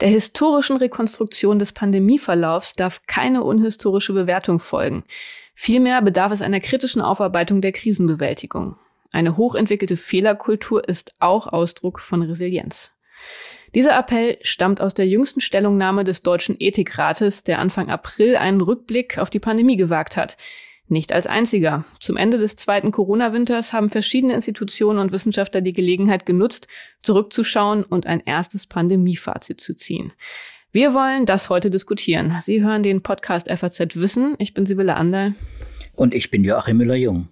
Der historischen Rekonstruktion des Pandemieverlaufs darf keine unhistorische Bewertung folgen. Vielmehr bedarf es einer kritischen Aufarbeitung der Krisenbewältigung. Eine hochentwickelte Fehlerkultur ist auch Ausdruck von Resilienz. Dieser Appell stammt aus der jüngsten Stellungnahme des Deutschen Ethikrates, der Anfang April einen Rückblick auf die Pandemie gewagt hat. Nicht als einziger. Zum Ende des zweiten Corona-Winters haben verschiedene Institutionen und Wissenschaftler die Gelegenheit genutzt, zurückzuschauen und ein erstes Pandemiefazit zu ziehen. Wir wollen das heute diskutieren. Sie hören den Podcast FAZ Wissen. Ich bin Sibylle Anderl. Und ich bin Joachim Müller-Jung.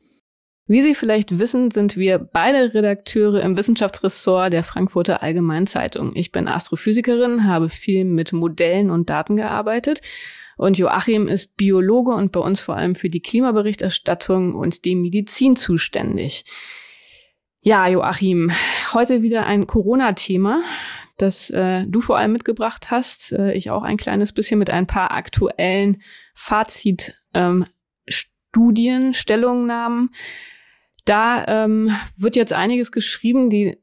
Wie Sie vielleicht wissen, sind wir beide Redakteure im Wissenschaftsressort der Frankfurter Allgemeinen Zeitung. Ich bin Astrophysikerin, habe viel mit Modellen und Daten gearbeitet und Joachim ist Biologe und bei uns vor allem für die Klimaberichterstattung und die Medizin zuständig. Ja, Joachim, heute wieder ein Corona-Thema, das äh, du vor allem mitgebracht hast. Äh, ich auch ein kleines bisschen mit ein paar aktuellen Fazitstudien, ähm, Stellungnahmen. Da ähm, wird jetzt einiges geschrieben, die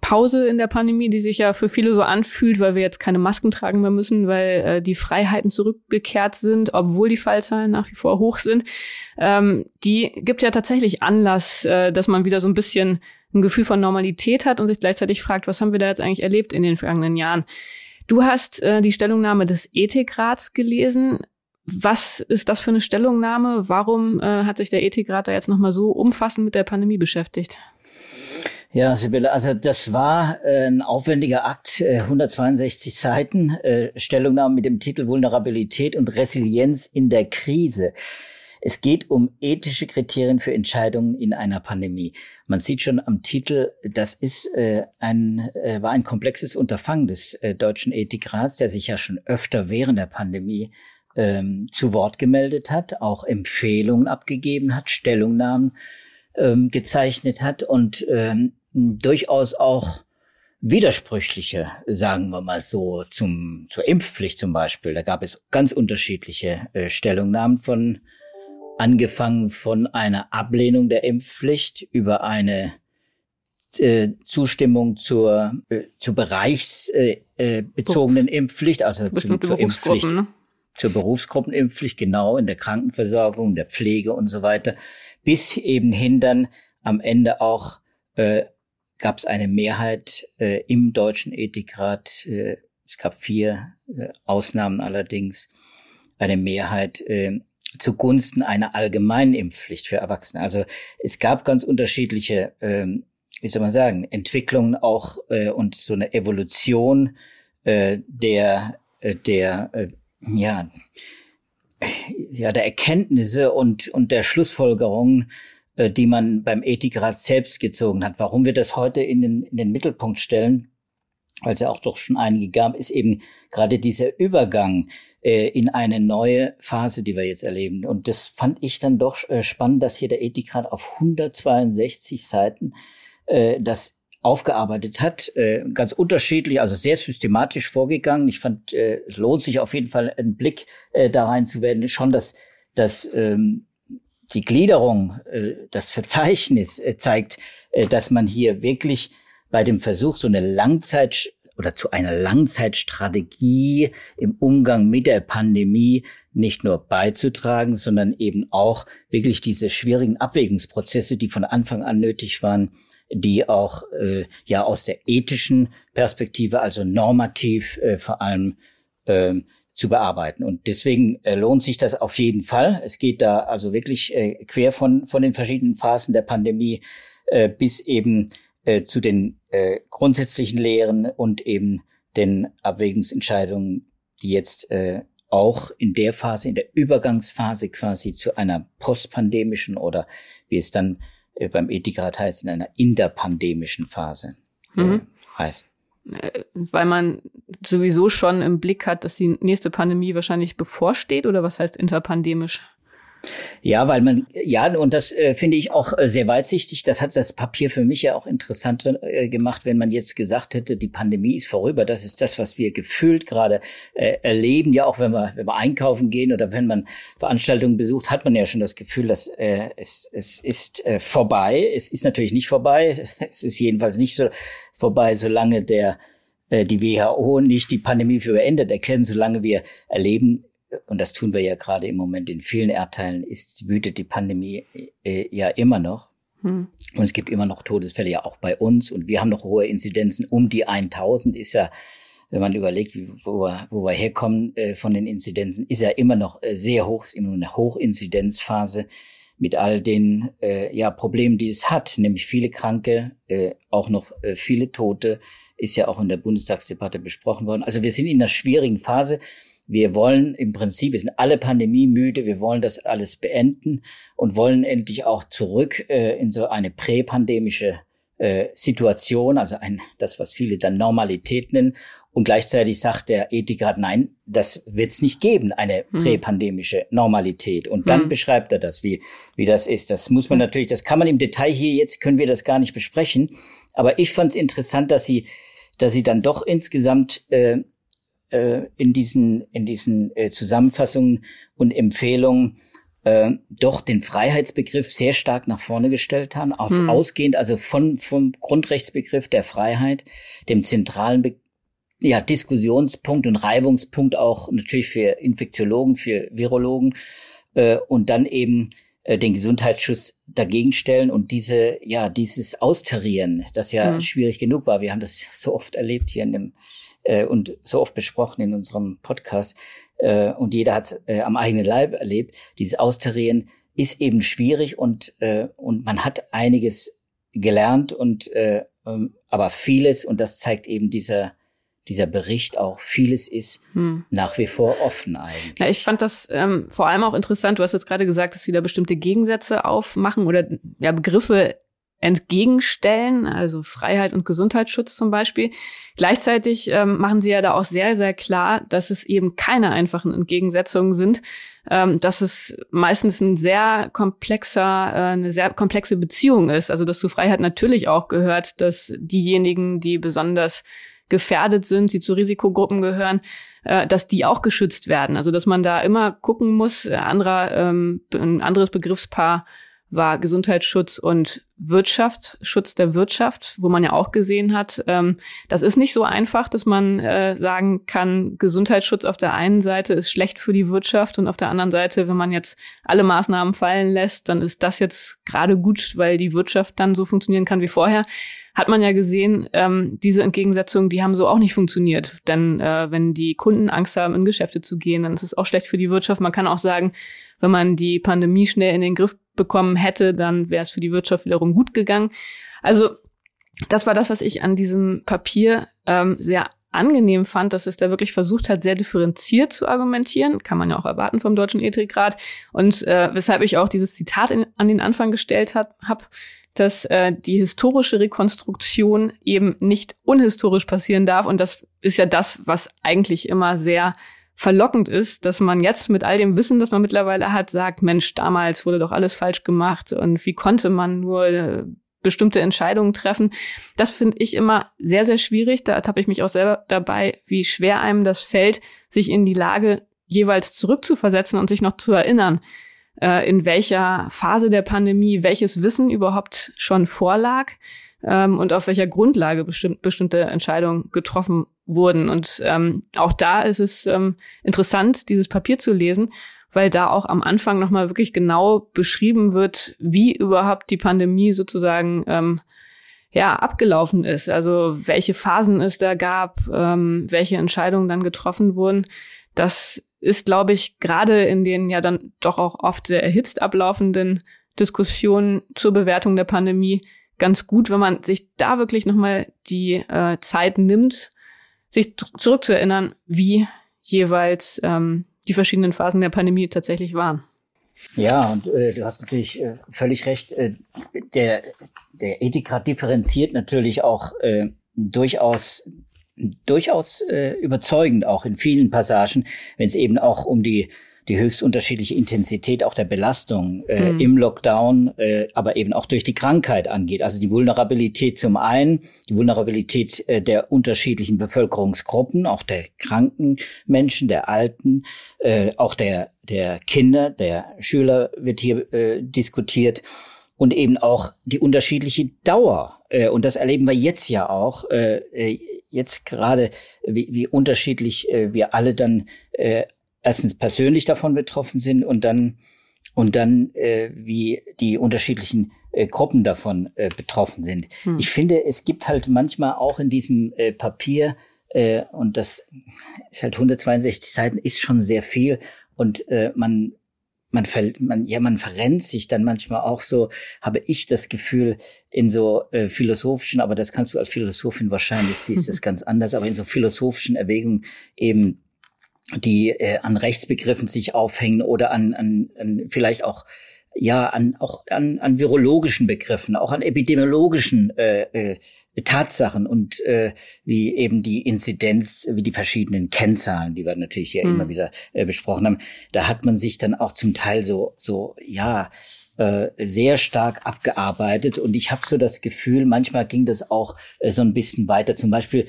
Pause in der Pandemie, die sich ja für viele so anfühlt, weil wir jetzt keine Masken tragen mehr müssen, weil äh, die Freiheiten zurückgekehrt sind, obwohl die Fallzahlen nach wie vor hoch sind, ähm, die gibt ja tatsächlich Anlass, äh, dass man wieder so ein bisschen ein Gefühl von Normalität hat und sich gleichzeitig fragt, was haben wir da jetzt eigentlich erlebt in den vergangenen Jahren? Du hast äh, die Stellungnahme des Ethikrats gelesen. Was ist das für eine Stellungnahme? Warum äh, hat sich der Ethikrat da jetzt nochmal so umfassend mit der Pandemie beschäftigt? Ja, Sibylle, also das war äh, ein aufwendiger Akt, äh, 162 Seiten, äh, Stellungnahme mit dem Titel Vulnerabilität und Resilienz in der Krise. Es geht um ethische Kriterien für Entscheidungen in einer Pandemie. Man sieht schon am Titel, das ist äh, ein äh, war ein komplexes Unterfangen des äh, deutschen Ethikrats, der sich ja schon öfter während der Pandemie ähm, zu Wort gemeldet hat, auch Empfehlungen abgegeben hat, Stellungnahmen ähm, gezeichnet hat und ähm, durchaus auch widersprüchliche, sagen wir mal so, zum, zur Impfpflicht zum Beispiel. Da gab es ganz unterschiedliche äh, Stellungnahmen von, angefangen von einer Ablehnung der Impfpflicht über eine äh, Zustimmung zur, äh, zur bereichsbezogenen äh, äh, Impfpflicht, also zum, zur Impfpflicht. Ne? Zur Berufsgruppenimpfpflicht, genau, in der Krankenversorgung, der Pflege und so weiter, bis eben hin dann am Ende auch äh, gab es eine Mehrheit äh, im Deutschen Ethikrat. Äh, es gab vier äh, Ausnahmen allerdings. Eine Mehrheit äh, zugunsten einer allgemeinen Impfpflicht für Erwachsene. Also es gab ganz unterschiedliche, äh, wie soll man sagen, Entwicklungen auch äh, und so eine Evolution äh, der äh, der ja ja der Erkenntnisse und und der Schlussfolgerungen äh, die man beim Ethikrat selbst gezogen hat. Warum wir das heute in den, in den Mittelpunkt stellen, weil es ja auch doch schon einige gab, ist eben gerade dieser Übergang äh, in eine neue Phase, die wir jetzt erleben. Und das fand ich dann doch äh, spannend, dass hier der Ethikrat auf 162 Seiten äh, das aufgearbeitet hat, äh, ganz unterschiedlich, also sehr systematisch vorgegangen. Ich fand, äh, es lohnt sich auf jeden Fall einen Blick äh, da rein zu werden, schon, dass, dass ähm, die Gliederung, äh, das Verzeichnis äh, zeigt, äh, dass man hier wirklich bei dem Versuch, so eine Langzeit oder zu einer Langzeitstrategie im Umgang mit der Pandemie nicht nur beizutragen, sondern eben auch wirklich diese schwierigen Abwägungsprozesse, die von Anfang an nötig waren, die auch äh, ja aus der ethischen Perspektive, also normativ äh, vor allem äh, zu bearbeiten. Und deswegen äh, lohnt sich das auf jeden Fall. Es geht da also wirklich äh, quer von, von den verschiedenen Phasen der Pandemie äh, bis eben äh, zu den äh, grundsätzlichen Lehren und eben den Abwägungsentscheidungen, die jetzt äh, auch in der Phase, in der Übergangsphase quasi zu einer postpandemischen oder wie es dann äh, beim Ethikrat heißt, in einer interpandemischen Phase äh, mhm. heißt. Äh, weil man sowieso schon im Blick hat, dass die nächste Pandemie wahrscheinlich bevorsteht oder was heißt interpandemisch? Ja, weil man, ja, und das äh, finde ich auch äh, sehr weitsichtig. Das hat das Papier für mich ja auch interessant äh, gemacht, wenn man jetzt gesagt hätte, die Pandemie ist vorüber. Das ist das, was wir gefühlt gerade äh, erleben. Ja, auch wenn wir, wenn wir einkaufen gehen oder wenn man Veranstaltungen besucht, hat man ja schon das Gefühl, dass äh, es, es ist äh, vorbei. Es ist natürlich nicht vorbei. Es ist jedenfalls nicht so vorbei, solange der die WHO nicht die Pandemie für beendet erkennen, solange wir erleben, und das tun wir ja gerade im Moment in vielen Erdteilen, ist, wütet die Pandemie äh, ja immer noch. Hm. Und es gibt immer noch Todesfälle, ja auch bei uns. Und wir haben noch hohe Inzidenzen. Um die 1000 ist ja, wenn man überlegt, wie, wo, wir, wo wir herkommen äh, von den Inzidenzen, ist ja immer noch äh, sehr hoch, ist immer eine Hochinzidenzphase mit all den äh, ja, Problemen, die es hat, nämlich viele Kranke, äh, auch noch äh, viele Tote, ist ja auch in der Bundestagsdebatte besprochen worden. Also wir sind in einer schwierigen Phase. Wir wollen im Prinzip, wir sind alle pandemiemüde, wir wollen das alles beenden und wollen endlich auch zurück äh, in so eine präpandemische äh, Situation, also ein, das, was viele dann Normalität nennen. Und gleichzeitig sagt der Ethikrat, nein, das wird es nicht geben, eine hm. präpandemische Normalität. Und dann hm. beschreibt er das, wie, wie das ist. Das muss man natürlich, das kann man im Detail hier, jetzt können wir das gar nicht besprechen. Aber ich fand es interessant, dass sie, dass sie dann doch insgesamt äh, äh, in diesen, in diesen äh, Zusammenfassungen und Empfehlungen äh, doch den Freiheitsbegriff sehr stark nach vorne gestellt haben, auf hm. ausgehend also von vom Grundrechtsbegriff der Freiheit, dem zentralen Be ja, Diskussionspunkt und Reibungspunkt auch natürlich für Infektiologen, für Virologen äh, und dann eben äh, den Gesundheitsschutz dagegen stellen und diese ja dieses Austarieren, das ja mhm. schwierig genug war. Wir haben das so oft erlebt hier in dem äh, und so oft besprochen in unserem Podcast äh, und jeder hat äh, am eigenen Leib erlebt. Dieses Austarieren ist eben schwierig und äh, und man hat einiges gelernt und äh, ähm, aber vieles und das zeigt eben dieser dieser Bericht auch, vieles ist hm. nach wie vor offen eigentlich. Ja, ich fand das ähm, vor allem auch interessant, du hast jetzt gerade gesagt, dass sie da bestimmte Gegensätze aufmachen oder ja, Begriffe entgegenstellen, also Freiheit und Gesundheitsschutz zum Beispiel. Gleichzeitig ähm, machen sie ja da auch sehr, sehr klar, dass es eben keine einfachen Entgegensetzungen sind, ähm, dass es meistens ein sehr komplexer, äh, eine sehr komplexe Beziehung ist. Also dass zu Freiheit natürlich auch gehört, dass diejenigen, die besonders gefährdet sind, die zu Risikogruppen gehören, äh, dass die auch geschützt werden. Also dass man da immer gucken muss, äh, anderer, ähm, ein anderes Begriffspaar war Gesundheitsschutz und Wirtschaft, Schutz der Wirtschaft, wo man ja auch gesehen hat, ähm, das ist nicht so einfach, dass man äh, sagen kann, Gesundheitsschutz auf der einen Seite ist schlecht für die Wirtschaft und auf der anderen Seite, wenn man jetzt alle Maßnahmen fallen lässt, dann ist das jetzt gerade gut, weil die Wirtschaft dann so funktionieren kann wie vorher. Hat man ja gesehen, ähm, diese Entgegensetzungen, die haben so auch nicht funktioniert. Denn äh, wenn die Kunden Angst haben, in Geschäfte zu gehen, dann ist es auch schlecht für die Wirtschaft. Man kann auch sagen, wenn man die Pandemie schnell in den Griff bekommen hätte, dann wäre es für die Wirtschaft wiederum gut gegangen. Also das war das, was ich an diesem Papier ähm, sehr angenehm fand, dass es da wirklich versucht hat, sehr differenziert zu argumentieren. Kann man ja auch erwarten vom Deutschen Ethikrat. Und äh, weshalb ich auch dieses Zitat in, an den Anfang gestellt habe, dass äh, die historische Rekonstruktion eben nicht unhistorisch passieren darf. Und das ist ja das, was eigentlich immer sehr verlockend ist, dass man jetzt mit all dem Wissen, das man mittlerweile hat, sagt, Mensch, damals wurde doch alles falsch gemacht und wie konnte man nur äh, bestimmte Entscheidungen treffen. Das finde ich immer sehr, sehr schwierig. Da tappe ich mich auch selber dabei, wie schwer einem das fällt, sich in die Lage jeweils zurückzuversetzen und sich noch zu erinnern, äh, in welcher Phase der Pandemie welches Wissen überhaupt schon vorlag ähm, und auf welcher Grundlage bestimmt, bestimmte Entscheidungen getroffen wurden. Und ähm, auch da ist es ähm, interessant, dieses Papier zu lesen, weil da auch am Anfang nochmal wirklich genau beschrieben wird, wie überhaupt die Pandemie sozusagen ähm, ja abgelaufen ist. Also welche Phasen es da gab, ähm, welche Entscheidungen dann getroffen wurden. Das ist, glaube ich, gerade in den ja dann doch auch oft sehr erhitzt ablaufenden Diskussionen zur Bewertung der Pandemie ganz gut, wenn man sich da wirklich nochmal die äh, Zeit nimmt, sich zurückzuerinnern, wie jeweils ähm, die verschiedenen Phasen der Pandemie tatsächlich waren. Ja, und äh, du hast natürlich äh, völlig recht. Äh, der, der Ethikrat differenziert natürlich auch äh, durchaus durchaus äh, überzeugend auch in vielen Passagen, wenn es eben auch um die die höchst unterschiedliche Intensität auch der Belastung äh, mhm. im Lockdown, äh, aber eben auch durch die Krankheit angeht. Also die Vulnerabilität zum einen, die Vulnerabilität äh, der unterschiedlichen Bevölkerungsgruppen, auch der kranken Menschen, der Alten, äh, auch der der Kinder, der Schüler wird hier äh, diskutiert und eben auch die unterschiedliche Dauer. Äh, und das erleben wir jetzt ja auch. Äh, äh jetzt gerade, wie, wie unterschiedlich äh, wir alle dann äh, erstens persönlich davon betroffen sind und dann und dann äh, wie die unterschiedlichen äh, Gruppen davon äh, betroffen sind. Hm. Ich finde, es gibt halt manchmal auch in diesem äh, Papier äh, und das ist halt 162 Seiten, ist schon sehr viel und äh, man man, man, ja, man verrennt sich dann manchmal auch so, habe ich das Gefühl, in so äh, philosophischen, aber das kannst du als Philosophin wahrscheinlich, siehst das ganz anders, aber in so philosophischen Erwägungen eben die äh, an Rechtsbegriffen sich aufhängen oder an, an, an vielleicht auch ja an auch an, an virologischen Begriffen, auch an epidemiologischen äh, äh, Tatsachen und äh, wie eben die Inzidenz, wie die verschiedenen Kennzahlen, die wir natürlich hier hm. immer wieder äh, besprochen haben, da hat man sich dann auch zum Teil so so ja äh, sehr stark abgearbeitet und ich habe so das Gefühl, manchmal ging das auch äh, so ein bisschen weiter. Zum Beispiel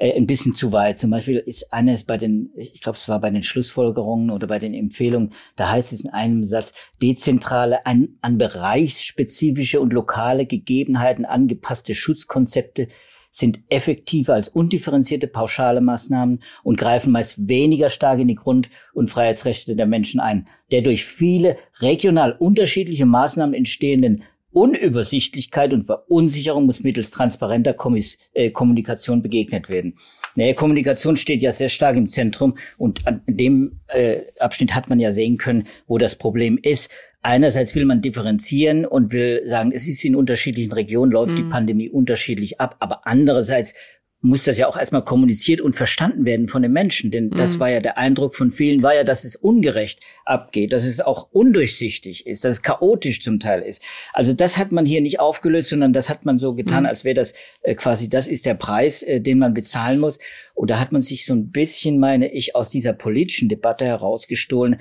äh, ein bisschen zu weit. Zum Beispiel ist eines bei den, ich glaube, es war bei den Schlussfolgerungen oder bei den Empfehlungen, da heißt es in einem Satz, dezentrale, an, an bereichsspezifische und lokale Gegebenheiten angepasste Schutzkonzepte sind effektiver als undifferenzierte pauschale Maßnahmen und greifen meist weniger stark in die Grund- und Freiheitsrechte der Menschen ein. Der durch viele regional unterschiedliche Maßnahmen entstehenden Unübersichtlichkeit und Verunsicherung muss mittels transparenter Kommis äh, Kommunikation begegnet werden. Naja, Kommunikation steht ja sehr stark im Zentrum und an dem äh, Abschnitt hat man ja sehen können, wo das Problem ist. Einerseits will man differenzieren und will sagen, es ist in unterschiedlichen Regionen, läuft mhm. die Pandemie unterschiedlich ab, aber andererseits muss das ja auch erstmal kommuniziert und verstanden werden von den Menschen. Denn das mhm. war ja der Eindruck von vielen, war ja, dass es ungerecht abgeht, dass es auch undurchsichtig ist, dass es chaotisch zum Teil ist. Also das hat man hier nicht aufgelöst, sondern das hat man so getan, mhm. als wäre das äh, quasi, das ist der Preis, äh, den man bezahlen muss. Und da hat man sich so ein bisschen, meine ich, aus dieser politischen Debatte herausgestohlen,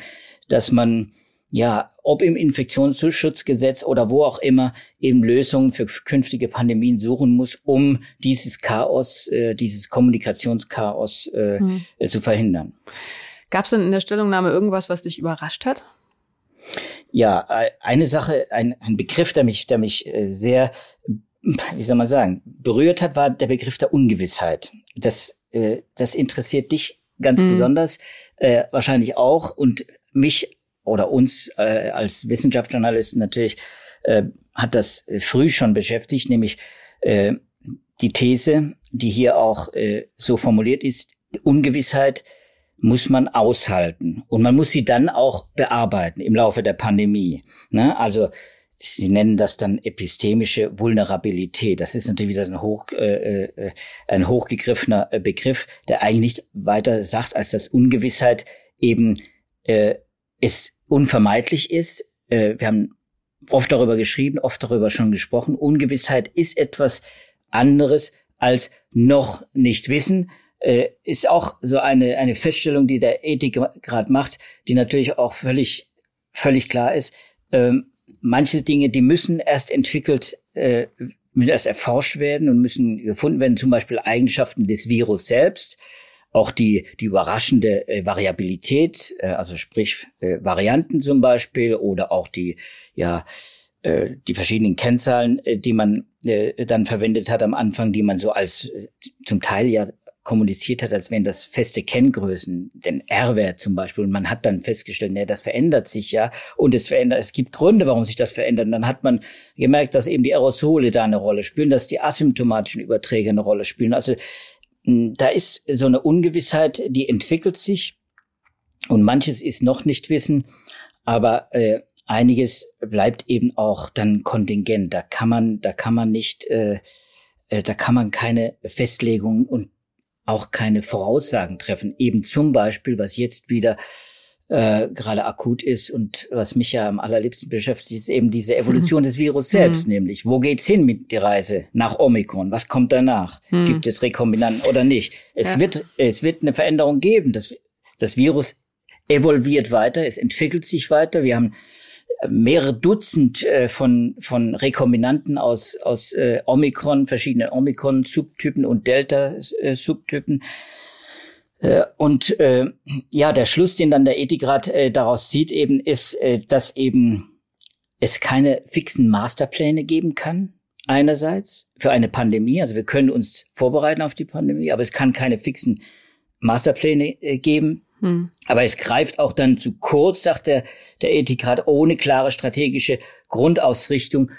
dass man ja, ob im Infektionsschutzgesetz oder wo auch immer, eben Lösungen für künftige Pandemien suchen muss, um dieses Chaos, äh, dieses Kommunikationschaos äh, hm. zu verhindern. Gab es denn in der Stellungnahme irgendwas, was dich überrascht hat? Ja, äh, eine Sache, ein, ein Begriff, der mich, der mich äh, sehr, wie soll man sagen, berührt hat, war der Begriff der Ungewissheit. Das, äh, das interessiert dich ganz hm. besonders, äh, wahrscheinlich auch und mich oder uns äh, als Wissenschaftsjournalisten natürlich äh, hat das äh, früh schon beschäftigt, nämlich äh, die These, die hier auch äh, so formuliert ist, Ungewissheit muss man aushalten und man muss sie dann auch bearbeiten im Laufe der Pandemie. Ne? Also Sie nennen das dann epistemische Vulnerabilität. Das ist natürlich wieder ein, hoch, äh, äh ein hochgegriffener äh, Begriff, der eigentlich nicht weiter sagt, als dass Ungewissheit eben äh, es unvermeidlich ist. Äh, wir haben oft darüber geschrieben, oft darüber schon gesprochen. Ungewissheit ist etwas anderes als noch nicht wissen. Äh, ist auch so eine, eine Feststellung, die der Ethik gerade macht, die natürlich auch völlig, völlig klar ist. Ähm, manche Dinge, die müssen erst entwickelt, äh, müssen erst erforscht werden und müssen gefunden werden, zum Beispiel Eigenschaften des Virus selbst auch die, die überraschende äh, Variabilität, äh, also sprich äh, Varianten zum Beispiel oder auch die, ja, äh, die verschiedenen Kennzahlen, äh, die man äh, dann verwendet hat am Anfang, die man so als äh, zum Teil ja kommuniziert hat, als wären das feste Kenngrößen, den R-Wert zum Beispiel. Und man hat dann festgestellt, nee, das verändert sich ja. Und es verändert, es gibt Gründe, warum sich das verändert. Und dann hat man gemerkt, dass eben die Aerosole da eine Rolle spielen, dass die asymptomatischen Überträge eine Rolle spielen. Also da ist so eine Ungewissheit, die entwickelt sich und manches ist noch nicht Wissen, aber äh, einiges bleibt eben auch dann kontingent. Da kann man, da kann man nicht, äh, äh, da kann man keine Festlegungen und auch keine Voraussagen treffen. Eben zum Beispiel, was jetzt wieder äh, gerade akut ist und was mich ja am allerliebsten beschäftigt, ist eben diese Evolution des Virus selbst, mhm. nämlich wo geht's hin mit der Reise nach Omikron? Was kommt danach? Mhm. Gibt es Rekombinanten oder nicht? Es ja. wird es wird eine Veränderung geben. Das das Virus evolviert weiter, es entwickelt sich weiter. Wir haben mehrere Dutzend äh, von, von Rekombinanten aus, aus äh, Omikron, verschiedene Omikron-Subtypen und Delta-Subtypen. Äh, und äh, ja, der Schluss, den dann der Ethikrat äh, daraus zieht, eben ist, äh, dass eben es keine fixen Masterpläne geben kann. Einerseits für eine Pandemie, also wir können uns vorbereiten auf die Pandemie, aber es kann keine fixen Masterpläne äh, geben. Hm. Aber es greift auch dann zu kurz, sagt der, der Ethikrat, ohne klare strategische Grundausrichtung.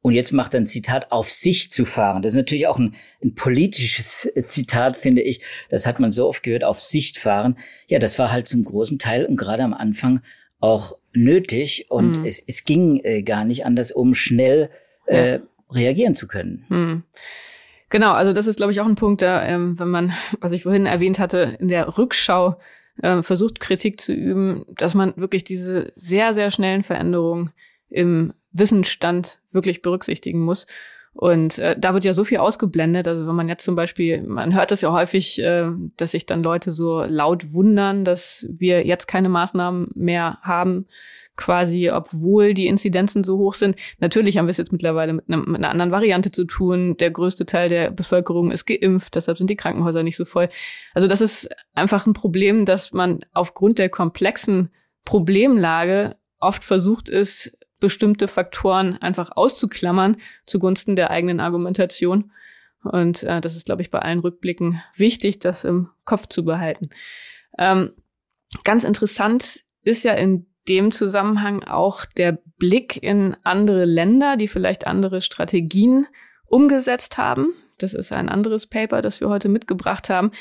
Und jetzt macht er ein Zitat, auf sich zu fahren. Das ist natürlich auch ein, ein politisches Zitat, finde ich. Das hat man so oft gehört, auf Sicht fahren. Ja, das war halt zum großen Teil und gerade am Anfang auch nötig. Und hm. es, es ging äh, gar nicht anders, um schnell äh, ja. reagieren zu können. Hm. Genau, also das ist, glaube ich, auch ein Punkt, da, ähm, wenn man, was ich vorhin erwähnt hatte, in der Rückschau äh, versucht, Kritik zu üben, dass man wirklich diese sehr, sehr schnellen Veränderungen im Wissensstand wirklich berücksichtigen muss. Und äh, da wird ja so viel ausgeblendet. Also wenn man jetzt zum Beispiel, man hört das ja häufig, äh, dass sich dann Leute so laut wundern, dass wir jetzt keine Maßnahmen mehr haben, quasi, obwohl die Inzidenzen so hoch sind. Natürlich haben wir es jetzt mittlerweile mit, einem, mit einer anderen Variante zu tun. Der größte Teil der Bevölkerung ist geimpft, deshalb sind die Krankenhäuser nicht so voll. Also das ist einfach ein Problem, dass man aufgrund der komplexen Problemlage oft versucht ist, bestimmte Faktoren einfach auszuklammern zugunsten der eigenen Argumentation. Und äh, das ist, glaube ich, bei allen Rückblicken wichtig, das im Kopf zu behalten. Ähm, ganz interessant ist ja in dem Zusammenhang auch der Blick in andere Länder, die vielleicht andere Strategien umgesetzt haben. Das ist ein anderes Paper, das wir heute mitgebracht haben.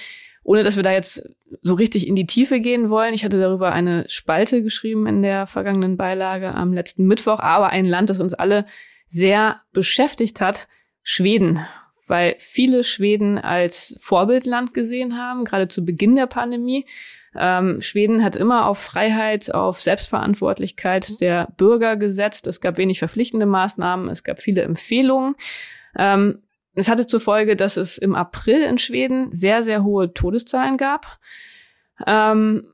Ohne dass wir da jetzt so richtig in die Tiefe gehen wollen. Ich hatte darüber eine Spalte geschrieben in der vergangenen Beilage am letzten Mittwoch, aber ein Land, das uns alle sehr beschäftigt hat, Schweden weil viele Schweden als Vorbildland gesehen haben, gerade zu Beginn der Pandemie. Ähm, Schweden hat immer auf Freiheit, auf Selbstverantwortlichkeit der Bürger gesetzt. Es gab wenig verpflichtende Maßnahmen, es gab viele Empfehlungen. Ähm, es hatte zur Folge, dass es im April in Schweden sehr, sehr hohe Todeszahlen gab. Ähm,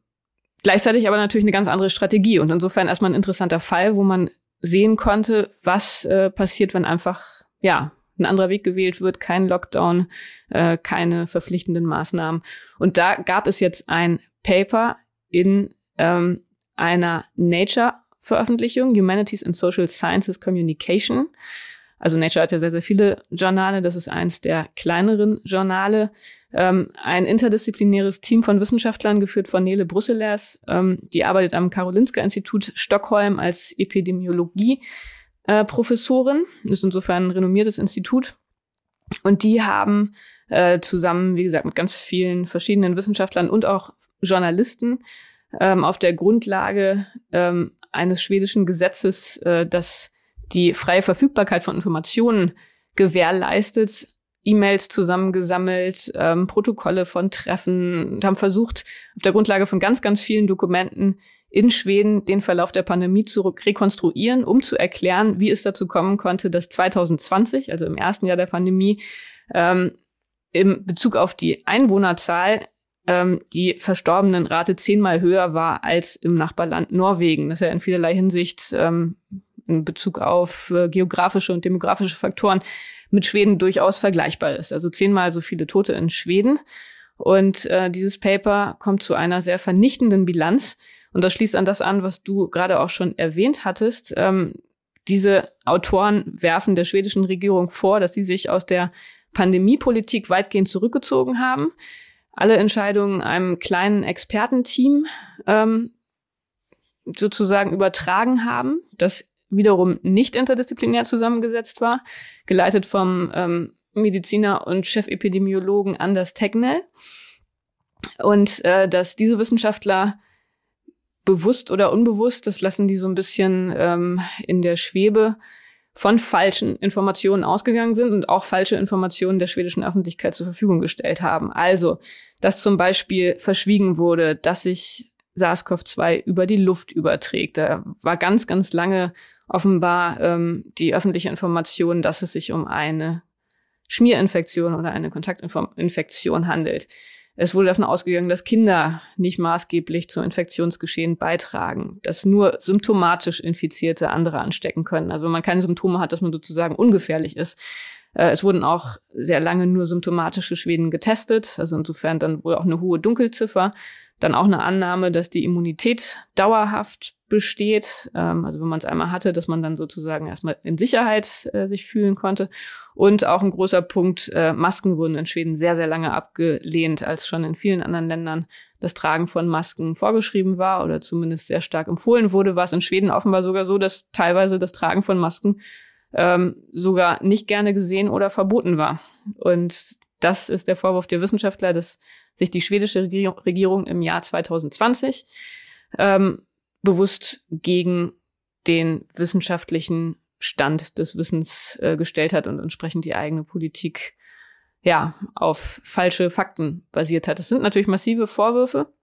gleichzeitig aber natürlich eine ganz andere Strategie und insofern erstmal ein interessanter Fall, wo man sehen konnte, was äh, passiert, wenn einfach ja ein anderer Weg gewählt wird, kein Lockdown, äh, keine verpflichtenden Maßnahmen. Und da gab es jetzt ein Paper in ähm, einer Nature-Veröffentlichung, Humanities and Social Sciences Communication. Also Nature hat ja sehr, sehr viele Journale. Das ist eins der kleineren Journale. Ähm, ein interdisziplinäres Team von Wissenschaftlern, geführt von Nele Brüsselers. Ähm, die arbeitet am Karolinska-Institut Stockholm als Epidemiologie äh, ist insofern ein renommiertes Institut. Und die haben äh, zusammen, wie gesagt, mit ganz vielen verschiedenen Wissenschaftlern und auch Journalisten ähm, auf der Grundlage ähm, eines schwedischen Gesetzes, äh, das die freie Verfügbarkeit von Informationen gewährleistet, E-Mails zusammengesammelt, ähm, Protokolle von Treffen und haben versucht, auf der Grundlage von ganz, ganz vielen Dokumenten in Schweden den Verlauf der Pandemie zu rekonstruieren, um zu erklären, wie es dazu kommen konnte, dass 2020, also im ersten Jahr der Pandemie, ähm, im Bezug auf die Einwohnerzahl ähm, die verstorbenen Rate zehnmal höher war als im Nachbarland Norwegen. Das ist ja in vielerlei Hinsicht ähm, in Bezug auf äh, geografische und demografische Faktoren mit Schweden durchaus vergleichbar ist. Also zehnmal so viele Tote in Schweden. Und äh, dieses Paper kommt zu einer sehr vernichtenden Bilanz. Und das schließt an das an, was du gerade auch schon erwähnt hattest. Ähm, diese Autoren werfen der schwedischen Regierung vor, dass sie sich aus der Pandemiepolitik weitgehend zurückgezogen haben, alle Entscheidungen einem kleinen Expertenteam ähm, sozusagen übertragen haben, das wiederum nicht interdisziplinär zusammengesetzt war, geleitet vom ähm, Mediziner und Chefepidemiologen Anders Tegnell. Und äh, dass diese Wissenschaftler bewusst oder unbewusst, das lassen die so ein bisschen ähm, in der Schwebe, von falschen Informationen ausgegangen sind und auch falsche Informationen der schwedischen Öffentlichkeit zur Verfügung gestellt haben. Also, dass zum Beispiel verschwiegen wurde, dass sich SARS-CoV-2 über die Luft überträgt. Da war ganz, ganz lange offenbar ähm, die öffentliche Information, dass es sich um eine Schmierinfektion oder eine Kontaktinfektion handelt. Es wurde davon ausgegangen, dass Kinder nicht maßgeblich zum Infektionsgeschehen beitragen, dass nur symptomatisch Infizierte andere anstecken können. Also wenn man keine Symptome hat, dass man sozusagen ungefährlich ist. Äh, es wurden auch sehr lange nur symptomatische Schweden getestet, also insofern dann wohl auch eine hohe Dunkelziffer. Dann auch eine Annahme, dass die Immunität dauerhaft besteht. Ähm, also wenn man es einmal hatte, dass man dann sozusagen erstmal in Sicherheit äh, sich fühlen konnte. Und auch ein großer Punkt, äh, Masken wurden in Schweden sehr, sehr lange abgelehnt, als schon in vielen anderen Ländern das Tragen von Masken vorgeschrieben war oder zumindest sehr stark empfohlen wurde, war es in Schweden offenbar sogar so, dass teilweise das Tragen von Masken ähm, sogar nicht gerne gesehen oder verboten war. Und das ist der Vorwurf der Wissenschaftler, dass sich die schwedische Regierung im Jahr 2020 ähm, bewusst gegen den wissenschaftlichen Stand des Wissens äh, gestellt hat und entsprechend die eigene Politik ja auf falsche Fakten basiert hat. Das sind natürlich massive Vorwürfe,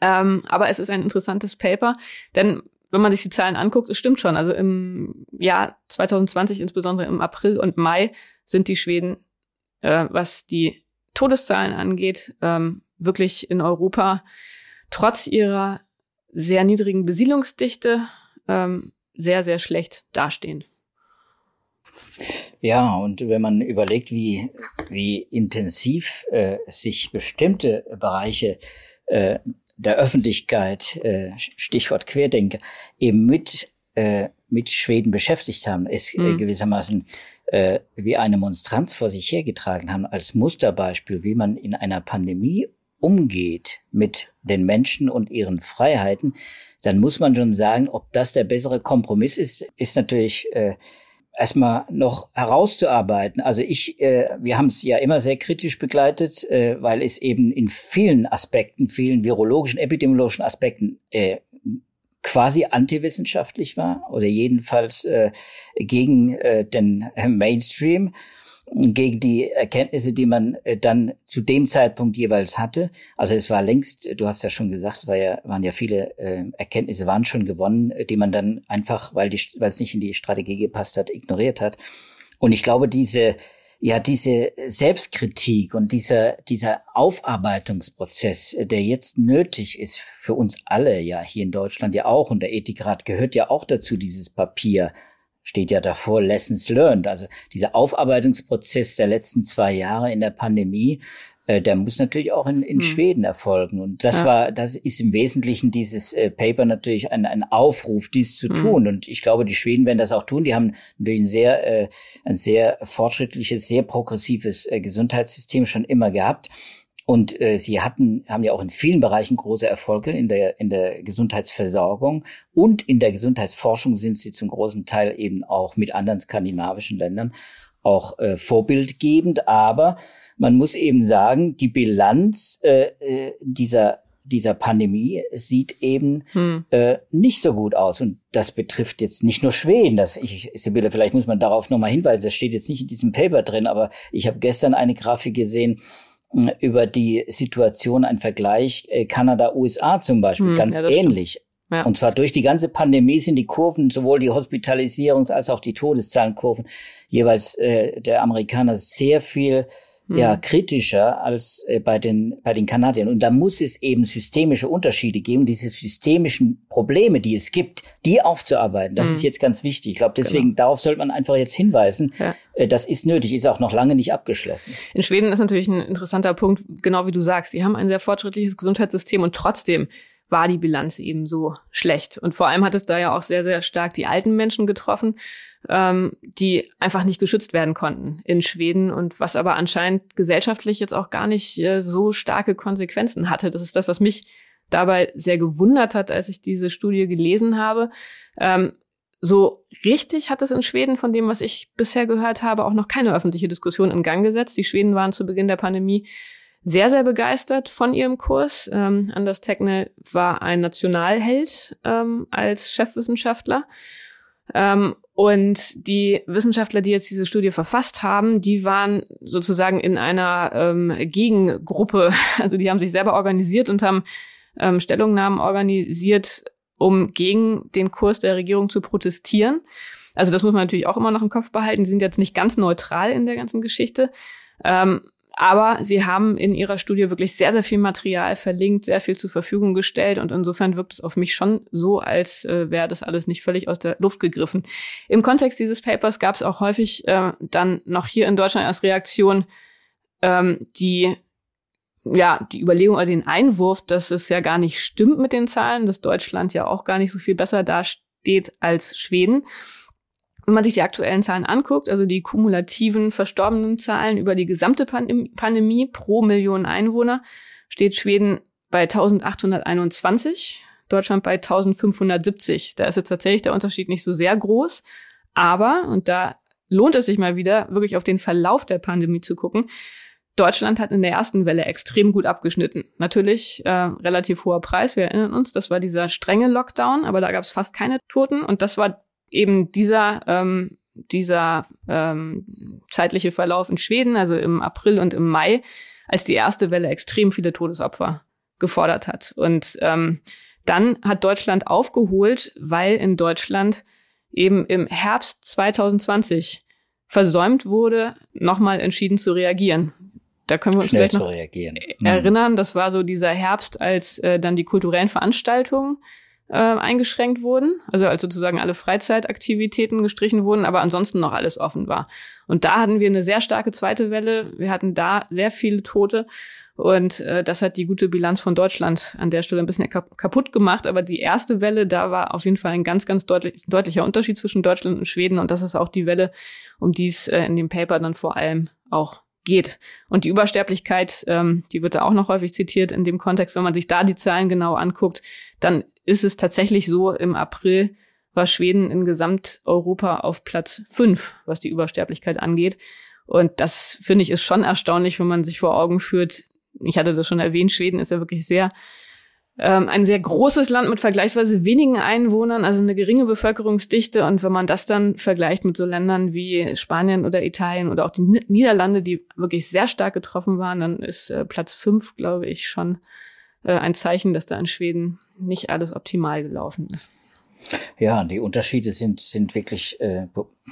ähm, aber es ist ein interessantes Paper, denn wenn man sich die Zahlen anguckt, es stimmt schon. Also im Jahr 2020, insbesondere im April und Mai, sind die Schweden, äh, was die Todeszahlen angeht, ähm, wirklich in Europa trotz ihrer sehr niedrigen Besiedlungsdichte ähm, sehr, sehr schlecht dastehen. Ja, und wenn man überlegt, wie, wie intensiv äh, sich bestimmte Bereiche äh, der Öffentlichkeit, äh, Stichwort Querdenker, eben mit, äh, mit Schweden beschäftigt haben, es mhm. gewissermaßen äh, wie eine Monstranz vor sich hergetragen haben, als Musterbeispiel, wie man in einer Pandemie umgeht mit den Menschen und ihren Freiheiten, dann muss man schon sagen, ob das der bessere Kompromiss ist, ist natürlich äh, erstmal noch herauszuarbeiten. Also ich, äh, wir haben es ja immer sehr kritisch begleitet, äh, weil es eben in vielen Aspekten, vielen virologischen, epidemiologischen Aspekten äh, quasi antiwissenschaftlich war oder jedenfalls äh, gegen äh, den Mainstream gegen die Erkenntnisse, die man äh, dann zu dem Zeitpunkt jeweils hatte. Also es war längst, du hast ja schon gesagt, es war ja, waren ja viele äh, Erkenntnisse waren schon gewonnen, äh, die man dann einfach, weil die, weil es nicht in die Strategie gepasst hat, ignoriert hat. Und ich glaube, diese, ja, diese Selbstkritik und dieser, dieser Aufarbeitungsprozess, der jetzt nötig ist für uns alle, ja, hier in Deutschland ja auch, und der Ethikrat gehört ja auch dazu, dieses Papier, steht ja davor Lessons Learned. Also dieser Aufarbeitungsprozess der letzten zwei Jahre in der Pandemie, äh, der muss natürlich auch in, in hm. Schweden erfolgen. Und das ja. war, das ist im Wesentlichen dieses äh, Paper natürlich ein, ein Aufruf, dies zu hm. tun. Und ich glaube, die Schweden werden das auch tun. Die haben natürlich ein sehr, äh, ein sehr fortschrittliches, sehr progressives äh, Gesundheitssystem schon immer gehabt. Und äh, sie hatten, haben ja auch in vielen Bereichen große Erfolge in der, in der Gesundheitsversorgung und in der Gesundheitsforschung sind sie zum großen Teil eben auch mit anderen skandinavischen Ländern auch äh, vorbildgebend. Aber man muss eben sagen, die Bilanz äh, äh dieser dieser Pandemie sieht eben hm. äh, nicht so gut aus. Und das betrifft jetzt nicht nur Schweden. Das ich, Sibylle, vielleicht muss man darauf nochmal hinweisen, das steht jetzt nicht in diesem Paper drin, aber ich habe gestern eine Grafik gesehen, über die Situation ein Vergleich äh, Kanada-USA zum Beispiel, hm, ganz ja, ähnlich. Ja. Und zwar durch die ganze Pandemie sind die Kurven, sowohl die Hospitalisierungs- als auch die Todeszahlenkurven, jeweils äh, der Amerikaner sehr viel mhm. ja, kritischer als äh, bei den, bei den Kanadiern. Und da muss es eben systemische Unterschiede geben, diese systemischen Probleme, die es gibt, die aufzuarbeiten. Das mhm. ist jetzt ganz wichtig. Ich glaube, deswegen, genau. darauf sollte man einfach jetzt hinweisen. Ja. Äh, das ist nötig, ist auch noch lange nicht abgeschlossen. In Schweden ist natürlich ein interessanter Punkt, genau wie du sagst. Die haben ein sehr fortschrittliches Gesundheitssystem und trotzdem war die Bilanz eben so schlecht. Und vor allem hat es da ja auch sehr, sehr stark die alten Menschen getroffen ähm, die einfach nicht geschützt werden konnten in Schweden und was aber anscheinend gesellschaftlich jetzt auch gar nicht äh, so starke Konsequenzen hatte. Das ist das, was mich dabei sehr gewundert hat, als ich diese Studie gelesen habe. Ähm, so richtig hat es in Schweden, von dem, was ich bisher gehört habe, auch noch keine öffentliche Diskussion in Gang gesetzt. Die Schweden waren zu Beginn der Pandemie sehr, sehr begeistert von ihrem Kurs. Ähm, Anders Tegnell war ein Nationalheld ähm, als Chefwissenschaftler. Ähm, und die Wissenschaftler, die jetzt diese Studie verfasst haben, die waren sozusagen in einer ähm, Gegengruppe. Also die haben sich selber organisiert und haben ähm, Stellungnahmen organisiert, um gegen den Kurs der Regierung zu protestieren. Also das muss man natürlich auch immer noch im Kopf behalten. Die sind jetzt nicht ganz neutral in der ganzen Geschichte. Ähm, aber sie haben in ihrer Studie wirklich sehr, sehr viel Material verlinkt, sehr viel zur Verfügung gestellt und insofern wirkt es auf mich schon so, als äh, wäre das alles nicht völlig aus der Luft gegriffen. Im Kontext dieses Papers gab es auch häufig äh, dann noch hier in Deutschland als Reaktion ähm, die ja, die Überlegung oder den Einwurf, dass es ja gar nicht stimmt mit den Zahlen, dass Deutschland ja auch gar nicht so viel besser dasteht als Schweden. Wenn man sich die aktuellen Zahlen anguckt, also die kumulativen verstorbenen Zahlen über die gesamte Pandemie pro Million Einwohner, steht Schweden bei 1821, Deutschland bei 1570. Da ist jetzt tatsächlich der Unterschied nicht so sehr groß. Aber, und da lohnt es sich mal wieder, wirklich auf den Verlauf der Pandemie zu gucken, Deutschland hat in der ersten Welle extrem gut abgeschnitten. Natürlich äh, relativ hoher Preis, wir erinnern uns, das war dieser strenge Lockdown, aber da gab es fast keine Toten und das war eben dieser ähm, dieser ähm, zeitliche Verlauf in Schweden, also im April und im Mai, als die erste Welle extrem viele Todesopfer gefordert hat. Und ähm, dann hat Deutschland aufgeholt, weil in Deutschland eben im Herbst 2020 versäumt wurde, nochmal entschieden zu reagieren. Da können wir uns Schnell vielleicht noch erinnern. Das war so dieser Herbst, als äh, dann die kulturellen Veranstaltungen äh, eingeschränkt wurden, also als sozusagen alle Freizeitaktivitäten gestrichen wurden, aber ansonsten noch alles offen war. Und da hatten wir eine sehr starke zweite Welle. Wir hatten da sehr viele Tote und äh, das hat die gute Bilanz von Deutschland an der Stelle ein bisschen kaputt gemacht. Aber die erste Welle, da war auf jeden Fall ein ganz, ganz deutlich, deutlicher Unterschied zwischen Deutschland und Schweden und das ist auch die Welle, um die es äh, in dem Paper dann vor allem auch geht. Und die Übersterblichkeit, ähm, die wird da auch noch häufig zitiert in dem Kontext. Wenn man sich da die Zahlen genau anguckt, dann ist es tatsächlich so, im April war Schweden in Gesamteuropa auf Platz fünf, was die Übersterblichkeit angeht. Und das finde ich ist schon erstaunlich, wenn man sich vor Augen führt. Ich hatte das schon erwähnt, Schweden ist ja wirklich sehr ähm, ein sehr großes Land mit vergleichsweise wenigen Einwohnern, also eine geringe Bevölkerungsdichte. Und wenn man das dann vergleicht mit so Ländern wie Spanien oder Italien oder auch die Niederlande, die wirklich sehr stark getroffen waren, dann ist äh, Platz fünf, glaube ich, schon äh, ein Zeichen, dass da in Schweden nicht alles optimal gelaufen ist. Ja, die Unterschiede sind, sind wirklich, äh,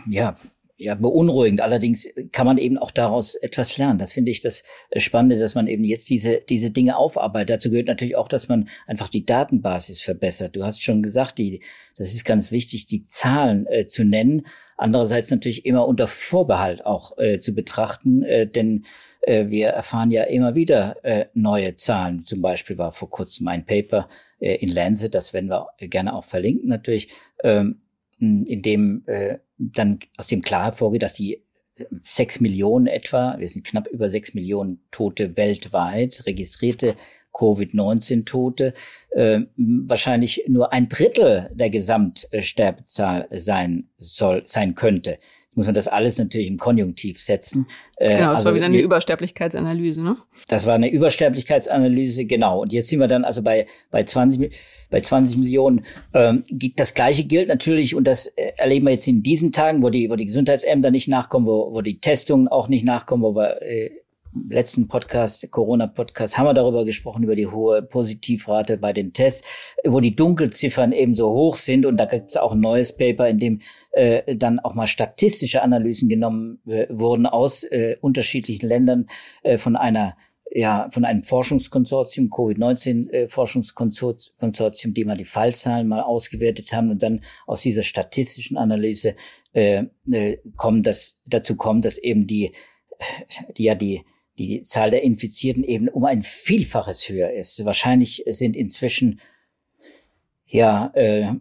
ja, ja, beunruhigend. Allerdings kann man eben auch daraus etwas lernen. Das finde ich das Spannende, dass man eben jetzt diese, diese Dinge aufarbeitet. Dazu gehört natürlich auch, dass man einfach die Datenbasis verbessert. Du hast schon gesagt, die, das ist ganz wichtig, die Zahlen äh, zu nennen. Andererseits natürlich immer unter Vorbehalt auch äh, zu betrachten, äh, denn äh, wir erfahren ja immer wieder äh, neue Zahlen. Zum Beispiel war vor kurzem ein Paper äh, in Lancet, das werden wir gerne auch verlinken natürlich, ähm, in dem äh, dann aus dem klar hervorgeht, dass die äh, sechs Millionen etwa, wir sind knapp über sechs Millionen Tote weltweit, registrierte Covid-19-Tote, äh, wahrscheinlich nur ein Drittel der Gesamtsterbezahl sein soll, sein könnte muss man das alles natürlich im Konjunktiv setzen. Äh, genau, das also, war wieder eine Übersterblichkeitsanalyse, ne? Das war eine Übersterblichkeitsanalyse, genau. Und jetzt sind wir dann also bei, bei 20, bei 20 Millionen. Ähm, das Gleiche gilt natürlich, und das äh, erleben wir jetzt in diesen Tagen, wo die, wo die Gesundheitsämter nicht nachkommen, wo, wo die Testungen auch nicht nachkommen, wo wir äh, letzten Podcast, Corona-Podcast, haben wir darüber gesprochen, über die hohe Positivrate bei den Tests, wo die Dunkelziffern eben so hoch sind. Und da gibt es auch ein neues Paper, in dem äh, dann auch mal statistische Analysen genommen äh, wurden aus äh, unterschiedlichen Ländern äh, von einer ja, von einem Forschungskonsortium, Covid-19-Forschungskonsortium, äh, die mal die Fallzahlen mal ausgewertet haben und dann aus dieser statistischen Analyse äh, äh, kommen, dass, dazu kommen, dass eben die, die ja die die Zahl der Infizierten eben um ein Vielfaches höher ist. Wahrscheinlich sind inzwischen ja äh,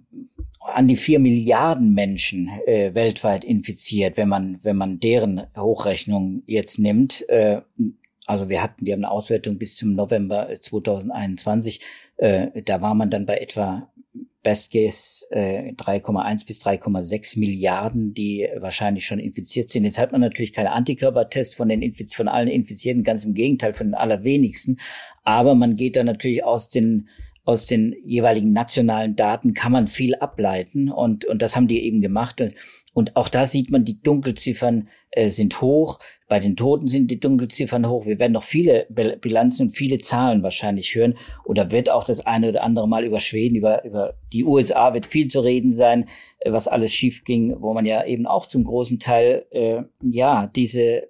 an die vier Milliarden Menschen äh, weltweit infiziert, wenn man wenn man deren Hochrechnung jetzt nimmt. Äh, also wir hatten die haben eine Auswertung bis zum November 2021. Äh, da war man dann bei etwa Best Case äh, 3,1 bis 3,6 Milliarden, die wahrscheinlich schon infiziert sind. Jetzt hat man natürlich keine Antikörpertests von den Infiz von allen Infizierten, ganz im Gegenteil, von den allerwenigsten. Aber man geht da natürlich aus den aus den jeweiligen nationalen Daten kann man viel ableiten und, und das haben die eben gemacht. Und, und auch da sieht man, die Dunkelziffern äh, sind hoch. Bei den Toten sind die Dunkelziffern hoch. Wir werden noch viele Bilanzen und viele Zahlen wahrscheinlich hören. Oder wird auch das eine oder andere Mal über Schweden, über, über die USA wird viel zu reden sein, äh, was alles schief ging, wo man ja eben auch zum großen Teil, äh, ja, diese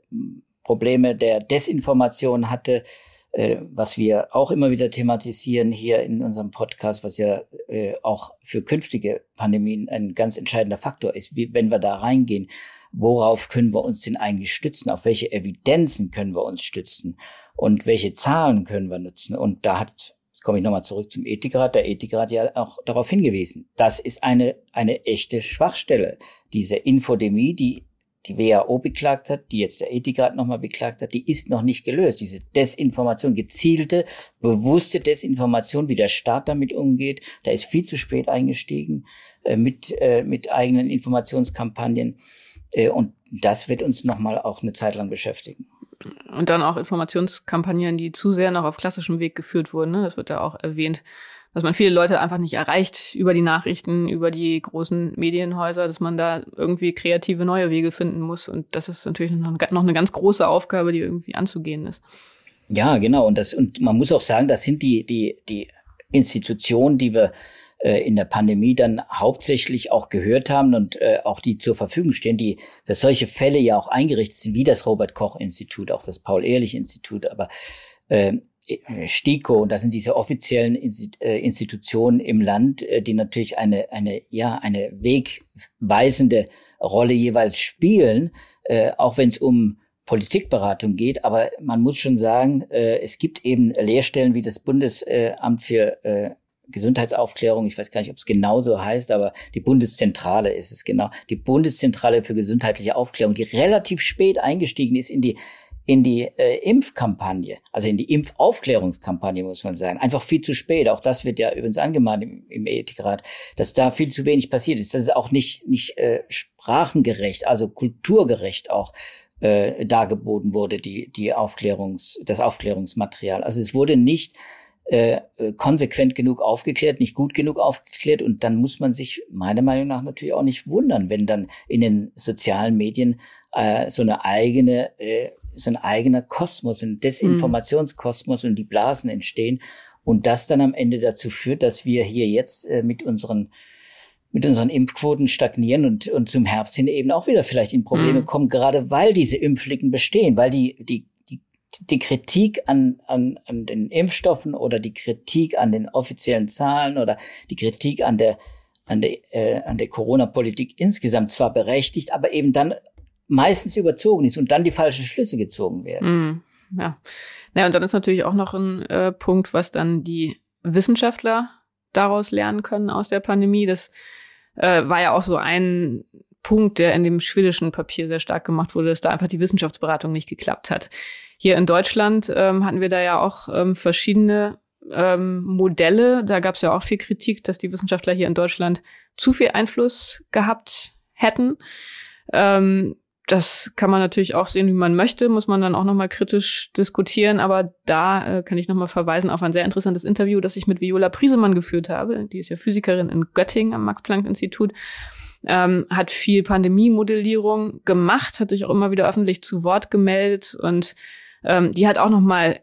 Probleme der Desinformation hatte, was wir auch immer wieder thematisieren hier in unserem Podcast, was ja äh, auch für künftige Pandemien ein ganz entscheidender Faktor ist, wie, wenn wir da reingehen, worauf können wir uns denn eigentlich stützen, auf welche Evidenzen können wir uns stützen und welche Zahlen können wir nutzen. Und da hat Jetzt komme ich nochmal zurück zum Ethikrat. Der Ethikrat ja auch darauf hingewiesen. Das ist eine, eine echte Schwachstelle. Diese Infodemie, die die WHO beklagt hat, die jetzt der Ethikrat nochmal beklagt hat, die ist noch nicht gelöst. Diese Desinformation, gezielte, bewusste Desinformation, wie der Staat damit umgeht, da ist viel zu spät eingestiegen äh, mit, äh, mit eigenen Informationskampagnen. Äh, und das wird uns nochmal auch eine Zeit lang beschäftigen. Und dann auch Informationskampagnen, die zu sehr noch auf klassischem Weg geführt wurden. Ne? Das wird da auch erwähnt dass man viele Leute einfach nicht erreicht über die Nachrichten, über die großen Medienhäuser, dass man da irgendwie kreative neue Wege finden muss. Und das ist natürlich noch eine ganz große Aufgabe, die irgendwie anzugehen ist. Ja, genau. Und das, und man muss auch sagen, das sind die, die, die Institutionen, die wir äh, in der Pandemie dann hauptsächlich auch gehört haben und äh, auch die zur Verfügung stehen, die für solche Fälle ja auch eingerichtet sind, wie das Robert Koch Institut, auch das Paul Ehrlich Institut. Aber äh, STIKO, das sind diese offiziellen äh, Institutionen im Land, äh, die natürlich eine, eine, ja, eine wegweisende Rolle jeweils spielen, äh, auch wenn es um Politikberatung geht. Aber man muss schon sagen, es gibt eben Lehrstellen wie das Bundesamt für Gesundheitsaufklärung, ich weiß gar nicht, ob es genau so heißt, aber die Bundeszentrale ist es genau, die Bundeszentrale für gesundheitliche Aufklärung, die relativ spät eingestiegen ist in die in die äh, Impfkampagne, also in die Impfaufklärungskampagne, muss man sagen. Einfach viel zu spät. Auch das wird ja übrigens angemahnt im, im Ethikrat, dass da viel zu wenig passiert ist. Das ist auch nicht, nicht äh, sprachengerecht, also kulturgerecht auch äh, dargeboten wurde, die, die Aufklärungs, das Aufklärungsmaterial. Also es wurde nicht äh, konsequent genug aufgeklärt, nicht gut genug aufgeklärt. Und dann muss man sich meiner Meinung nach natürlich auch nicht wundern, wenn dann in den sozialen Medien äh, so eine eigene, äh, so ein eigener Kosmos, ein Desinformationskosmos und die Blasen entstehen. Und das dann am Ende dazu führt, dass wir hier jetzt äh, mit unseren mit unseren Impfquoten stagnieren und, und zum Herbst hin eben auch wieder vielleicht in Probleme mhm. kommen, gerade weil diese Impflicken bestehen, weil die, die, die, Kritik an, an, an den Impfstoffen oder die Kritik an den offiziellen Zahlen oder die Kritik an der, an der, äh, an der Corona-Politik insgesamt zwar berechtigt, aber eben dann meistens überzogen ist und dann die falschen Schlüsse gezogen werden. Mm, ja. Naja, und dann ist natürlich auch noch ein äh, Punkt, was dann die Wissenschaftler daraus lernen können aus der Pandemie. Das äh, war ja auch so ein Punkt, der in dem schwedischen Papier sehr stark gemacht wurde, dass da einfach die Wissenschaftsberatung nicht geklappt hat. Hier in Deutschland ähm, hatten wir da ja auch ähm, verschiedene ähm, Modelle. Da gab es ja auch viel Kritik, dass die Wissenschaftler hier in Deutschland zu viel Einfluss gehabt hätten. Ähm, das kann man natürlich auch sehen, wie man möchte, muss man dann auch nochmal kritisch diskutieren. Aber da äh, kann ich nochmal verweisen auf ein sehr interessantes Interview, das ich mit Viola Priesemann geführt habe. Die ist ja Physikerin in Göttingen am Max-Planck-Institut. Ähm, hat viel Pandemie-Modellierung gemacht, hat sich auch immer wieder öffentlich zu Wort gemeldet und ähm, die hat auch nochmal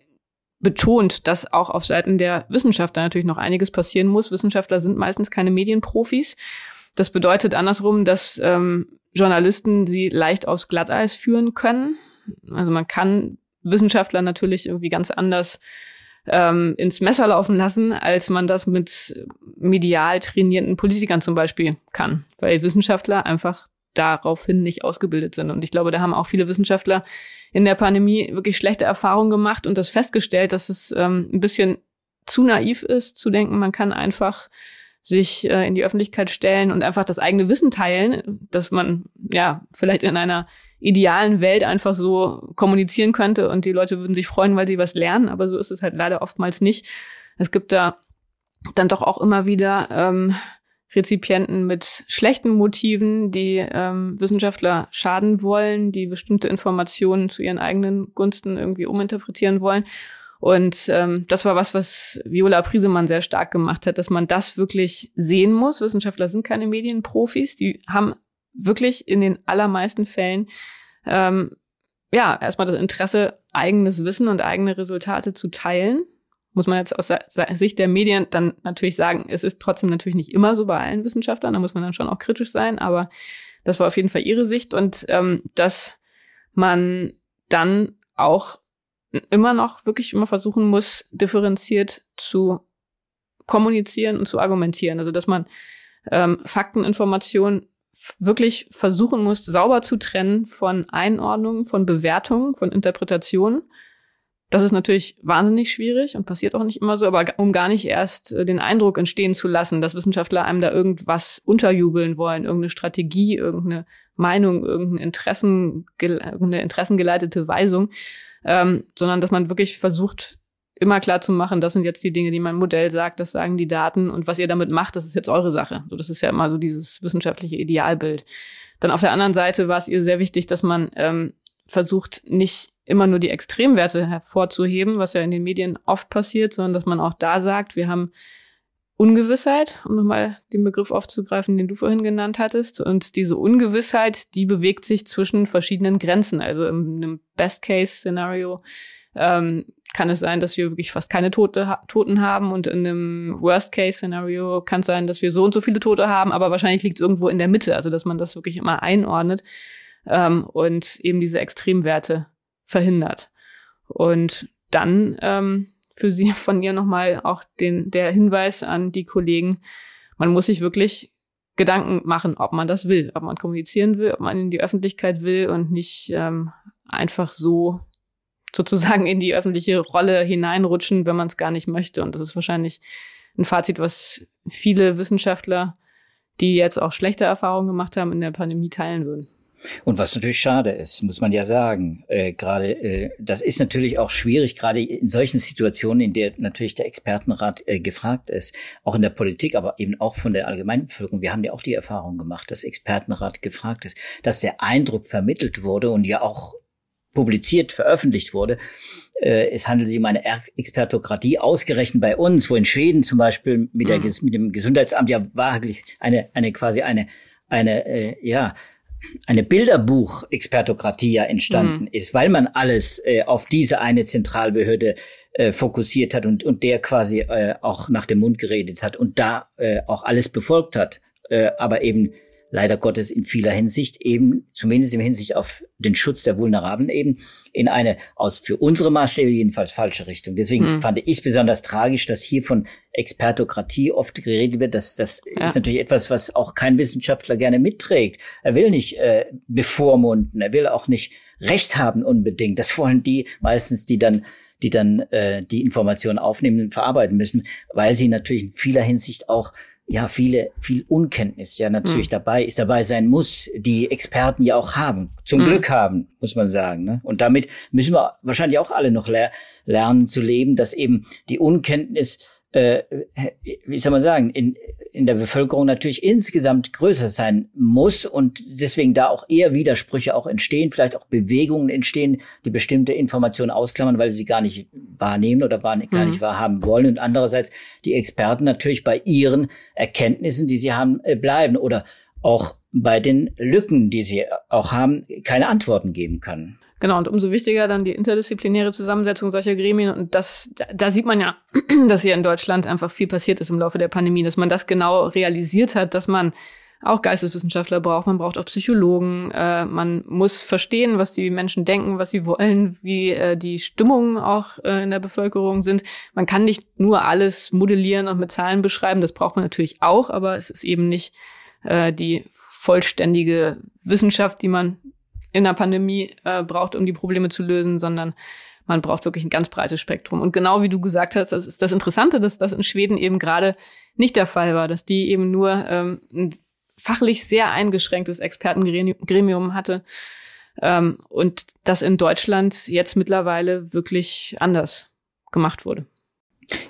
betont, dass auch auf Seiten der Wissenschaftler natürlich noch einiges passieren muss. Wissenschaftler sind meistens keine Medienprofis. Das bedeutet andersrum, dass ähm, Journalisten sie leicht aufs Glatteis führen können. Also man kann Wissenschaftler natürlich irgendwie ganz anders ähm, ins Messer laufen lassen, als man das mit medial trainierten Politikern zum Beispiel kann, weil Wissenschaftler einfach daraufhin nicht ausgebildet sind. Und ich glaube, da haben auch viele Wissenschaftler in der Pandemie wirklich schlechte Erfahrungen gemacht und das festgestellt, dass es ähm, ein bisschen zu naiv ist, zu denken, man kann einfach sich äh, in die Öffentlichkeit stellen und einfach das eigene Wissen teilen, dass man ja vielleicht in einer idealen Welt einfach so kommunizieren könnte und die Leute würden sich freuen, weil sie was lernen, aber so ist es halt leider oftmals nicht. Es gibt da dann doch auch immer wieder ähm, Rezipienten mit schlechten Motiven, die ähm, Wissenschaftler schaden wollen, die bestimmte Informationen zu ihren eigenen Gunsten irgendwie uminterpretieren wollen. Und ähm, das war was, was Viola Priesemann sehr stark gemacht hat, dass man das wirklich sehen muss. Wissenschaftler sind keine Medienprofis, die haben wirklich in den allermeisten Fällen ähm, ja erstmal das Interesse, eigenes Wissen und eigene Resultate zu teilen. Muss man jetzt aus Sicht der Medien dann natürlich sagen, es ist trotzdem natürlich nicht immer so bei allen Wissenschaftlern, da muss man dann schon auch kritisch sein, aber das war auf jeden Fall ihre Sicht und ähm, dass man dann auch immer noch wirklich immer versuchen muss, differenziert zu kommunizieren und zu argumentieren. Also dass man ähm, Fakteninformationen wirklich versuchen muss, sauber zu trennen von Einordnungen, von Bewertungen, von Interpretationen. Das ist natürlich wahnsinnig schwierig und passiert auch nicht immer so, aber um gar nicht erst äh, den Eindruck entstehen zu lassen, dass Wissenschaftler einem da irgendwas unterjubeln wollen, irgendeine Strategie, irgendeine Meinung, irgendeine, Interessen, irgendeine interessengeleitete Weisung, ähm, sondern dass man wirklich versucht, immer klar zu machen, das sind jetzt die Dinge, die mein Modell sagt, das sagen die Daten und was ihr damit macht, das ist jetzt eure Sache. So, das ist ja immer so dieses wissenschaftliche Idealbild. Dann auf der anderen Seite war es ihr sehr wichtig, dass man ähm, versucht, nicht immer nur die Extremwerte hervorzuheben, was ja in den Medien oft passiert, sondern dass man auch da sagt, wir haben Ungewissheit, um nochmal den Begriff aufzugreifen, den du vorhin genannt hattest. Und diese Ungewissheit, die bewegt sich zwischen verschiedenen Grenzen. Also in einem Best-Case-Szenario ähm, kann es sein, dass wir wirklich fast keine Tote, Toten haben und in einem Worst-Case-Szenario kann es sein, dass wir so und so viele Tote haben, aber wahrscheinlich liegt es irgendwo in der Mitte, also dass man das wirklich immer einordnet ähm, und eben diese Extremwerte verhindert. Und dann ähm, für Sie von mir nochmal auch den, der Hinweis an die Kollegen, man muss sich wirklich Gedanken machen, ob man das will, ob man kommunizieren will, ob man in die Öffentlichkeit will und nicht ähm, einfach so sozusagen in die öffentliche Rolle hineinrutschen, wenn man es gar nicht möchte. Und das ist wahrscheinlich ein Fazit, was viele Wissenschaftler, die jetzt auch schlechte Erfahrungen gemacht haben, in der Pandemie teilen würden. Und was natürlich schade ist, muss man ja sagen, äh, gerade äh, das ist natürlich auch schwierig, gerade in solchen Situationen, in der natürlich der Expertenrat äh, gefragt ist, auch in der Politik, aber eben auch von der allgemeinen Bevölkerung. Wir haben ja auch die Erfahrung gemacht, dass Expertenrat gefragt ist, dass der Eindruck vermittelt wurde und ja auch publiziert, veröffentlicht wurde. Äh, es handelt sich um eine Expertokratie, ausgerechnet bei uns, wo in Schweden zum Beispiel mit, der, mhm. mit dem Gesundheitsamt ja wirklich eine, eine quasi eine, eine, äh, ja, eine Bilderbuch-Expertokratie ja entstanden mhm. ist, weil man alles äh, auf diese eine Zentralbehörde äh, fokussiert hat und, und der quasi äh, auch nach dem Mund geredet hat und da äh, auch alles befolgt hat, äh, aber eben leider Gottes in vieler Hinsicht eben, zumindest im Hinsicht auf den Schutz der Vulnerablen eben, in eine aus für unsere Maßstäbe jedenfalls falsche Richtung. Deswegen hm. fand ich besonders tragisch, dass hier von Expertokratie oft geredet wird. Das, das ja. ist natürlich etwas, was auch kein Wissenschaftler gerne mitträgt. Er will nicht äh, bevormunden, er will auch nicht Recht haben unbedingt. Das wollen die meistens, die dann die dann äh, die Informationen aufnehmen und verarbeiten müssen, weil sie natürlich in vieler Hinsicht auch ja viele viel Unkenntnis ja natürlich mhm. dabei ist dabei sein muss die Experten ja auch haben zum mhm. Glück haben muss man sagen ne? und damit müssen wir wahrscheinlich auch alle noch ler lernen zu leben dass eben die Unkenntnis äh, wie soll man sagen in in der Bevölkerung natürlich insgesamt größer sein muss und deswegen da auch eher Widersprüche auch entstehen, vielleicht auch Bewegungen entstehen, die bestimmte Informationen ausklammern, weil sie gar nicht wahrnehmen oder gar nicht mhm. wahrhaben wollen. Und andererseits die Experten natürlich bei ihren Erkenntnissen, die sie haben, äh, bleiben oder auch bei den Lücken, die sie auch haben, keine Antworten geben können. Genau, und umso wichtiger dann die interdisziplinäre Zusammensetzung solcher Gremien. Und das, da, sieht man ja, dass hier in Deutschland einfach viel passiert ist im Laufe der Pandemie, dass man das genau realisiert hat, dass man auch Geisteswissenschaftler braucht, man braucht auch Psychologen, äh, man muss verstehen, was die Menschen denken, was sie wollen, wie äh, die Stimmungen auch äh, in der Bevölkerung sind. Man kann nicht nur alles modellieren und mit Zahlen beschreiben, das braucht man natürlich auch, aber es ist eben nicht äh, die vollständige Wissenschaft, die man in der Pandemie äh, braucht, um die Probleme zu lösen, sondern man braucht wirklich ein ganz breites Spektrum. Und genau wie du gesagt hast, das ist das Interessante, dass das in Schweden eben gerade nicht der Fall war, dass die eben nur ähm, ein fachlich sehr eingeschränktes Expertengremium hatte ähm, und das in Deutschland jetzt mittlerweile wirklich anders gemacht wurde.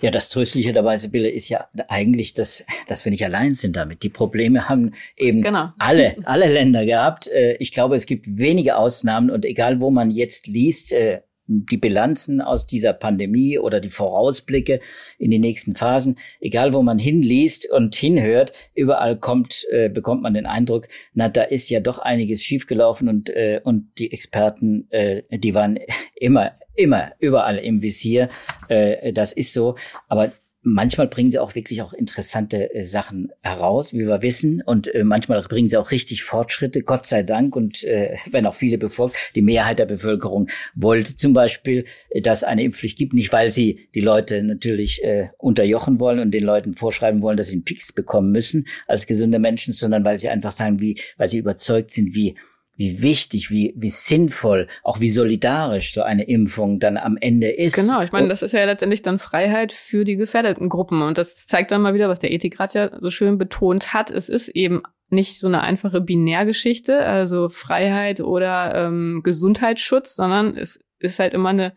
Ja, das Tröstliche dabei, Sibylle, ist ja eigentlich, dass, dass wir nicht allein sind damit. Die Probleme haben eben genau. alle, alle Länder gehabt. Äh, ich glaube, es gibt wenige Ausnahmen und egal, wo man jetzt liest, äh, die Bilanzen aus dieser Pandemie oder die Vorausblicke in die nächsten Phasen, egal wo man hinliest und hinhört, überall kommt, äh, bekommt man den Eindruck, na, da ist ja doch einiges schiefgelaufen und, äh, und die Experten, äh, die waren immer immer überall im Visier. Äh, das ist so. Aber manchmal bringen sie auch wirklich auch interessante äh, Sachen heraus, wie wir wissen. Und äh, manchmal bringen sie auch richtig Fortschritte, Gott sei Dank. Und äh, wenn auch viele befolgt, die Mehrheit der Bevölkerung wollte zum Beispiel, äh, dass eine Impfpflicht gibt, nicht weil sie die Leute natürlich äh, unterjochen wollen und den Leuten vorschreiben wollen, dass sie einen Pix bekommen müssen als gesunde Menschen, sondern weil sie einfach sagen, wie, weil sie überzeugt sind, wie wie wichtig, wie, wie sinnvoll, auch wie solidarisch so eine Impfung dann am Ende ist. Genau, ich meine, das ist ja letztendlich dann Freiheit für die gefährdeten Gruppen. Und das zeigt dann mal wieder, was der Ethikrat ja so schön betont hat. Es ist eben nicht so eine einfache Binärgeschichte, also Freiheit oder ähm, Gesundheitsschutz, sondern es ist halt immer eine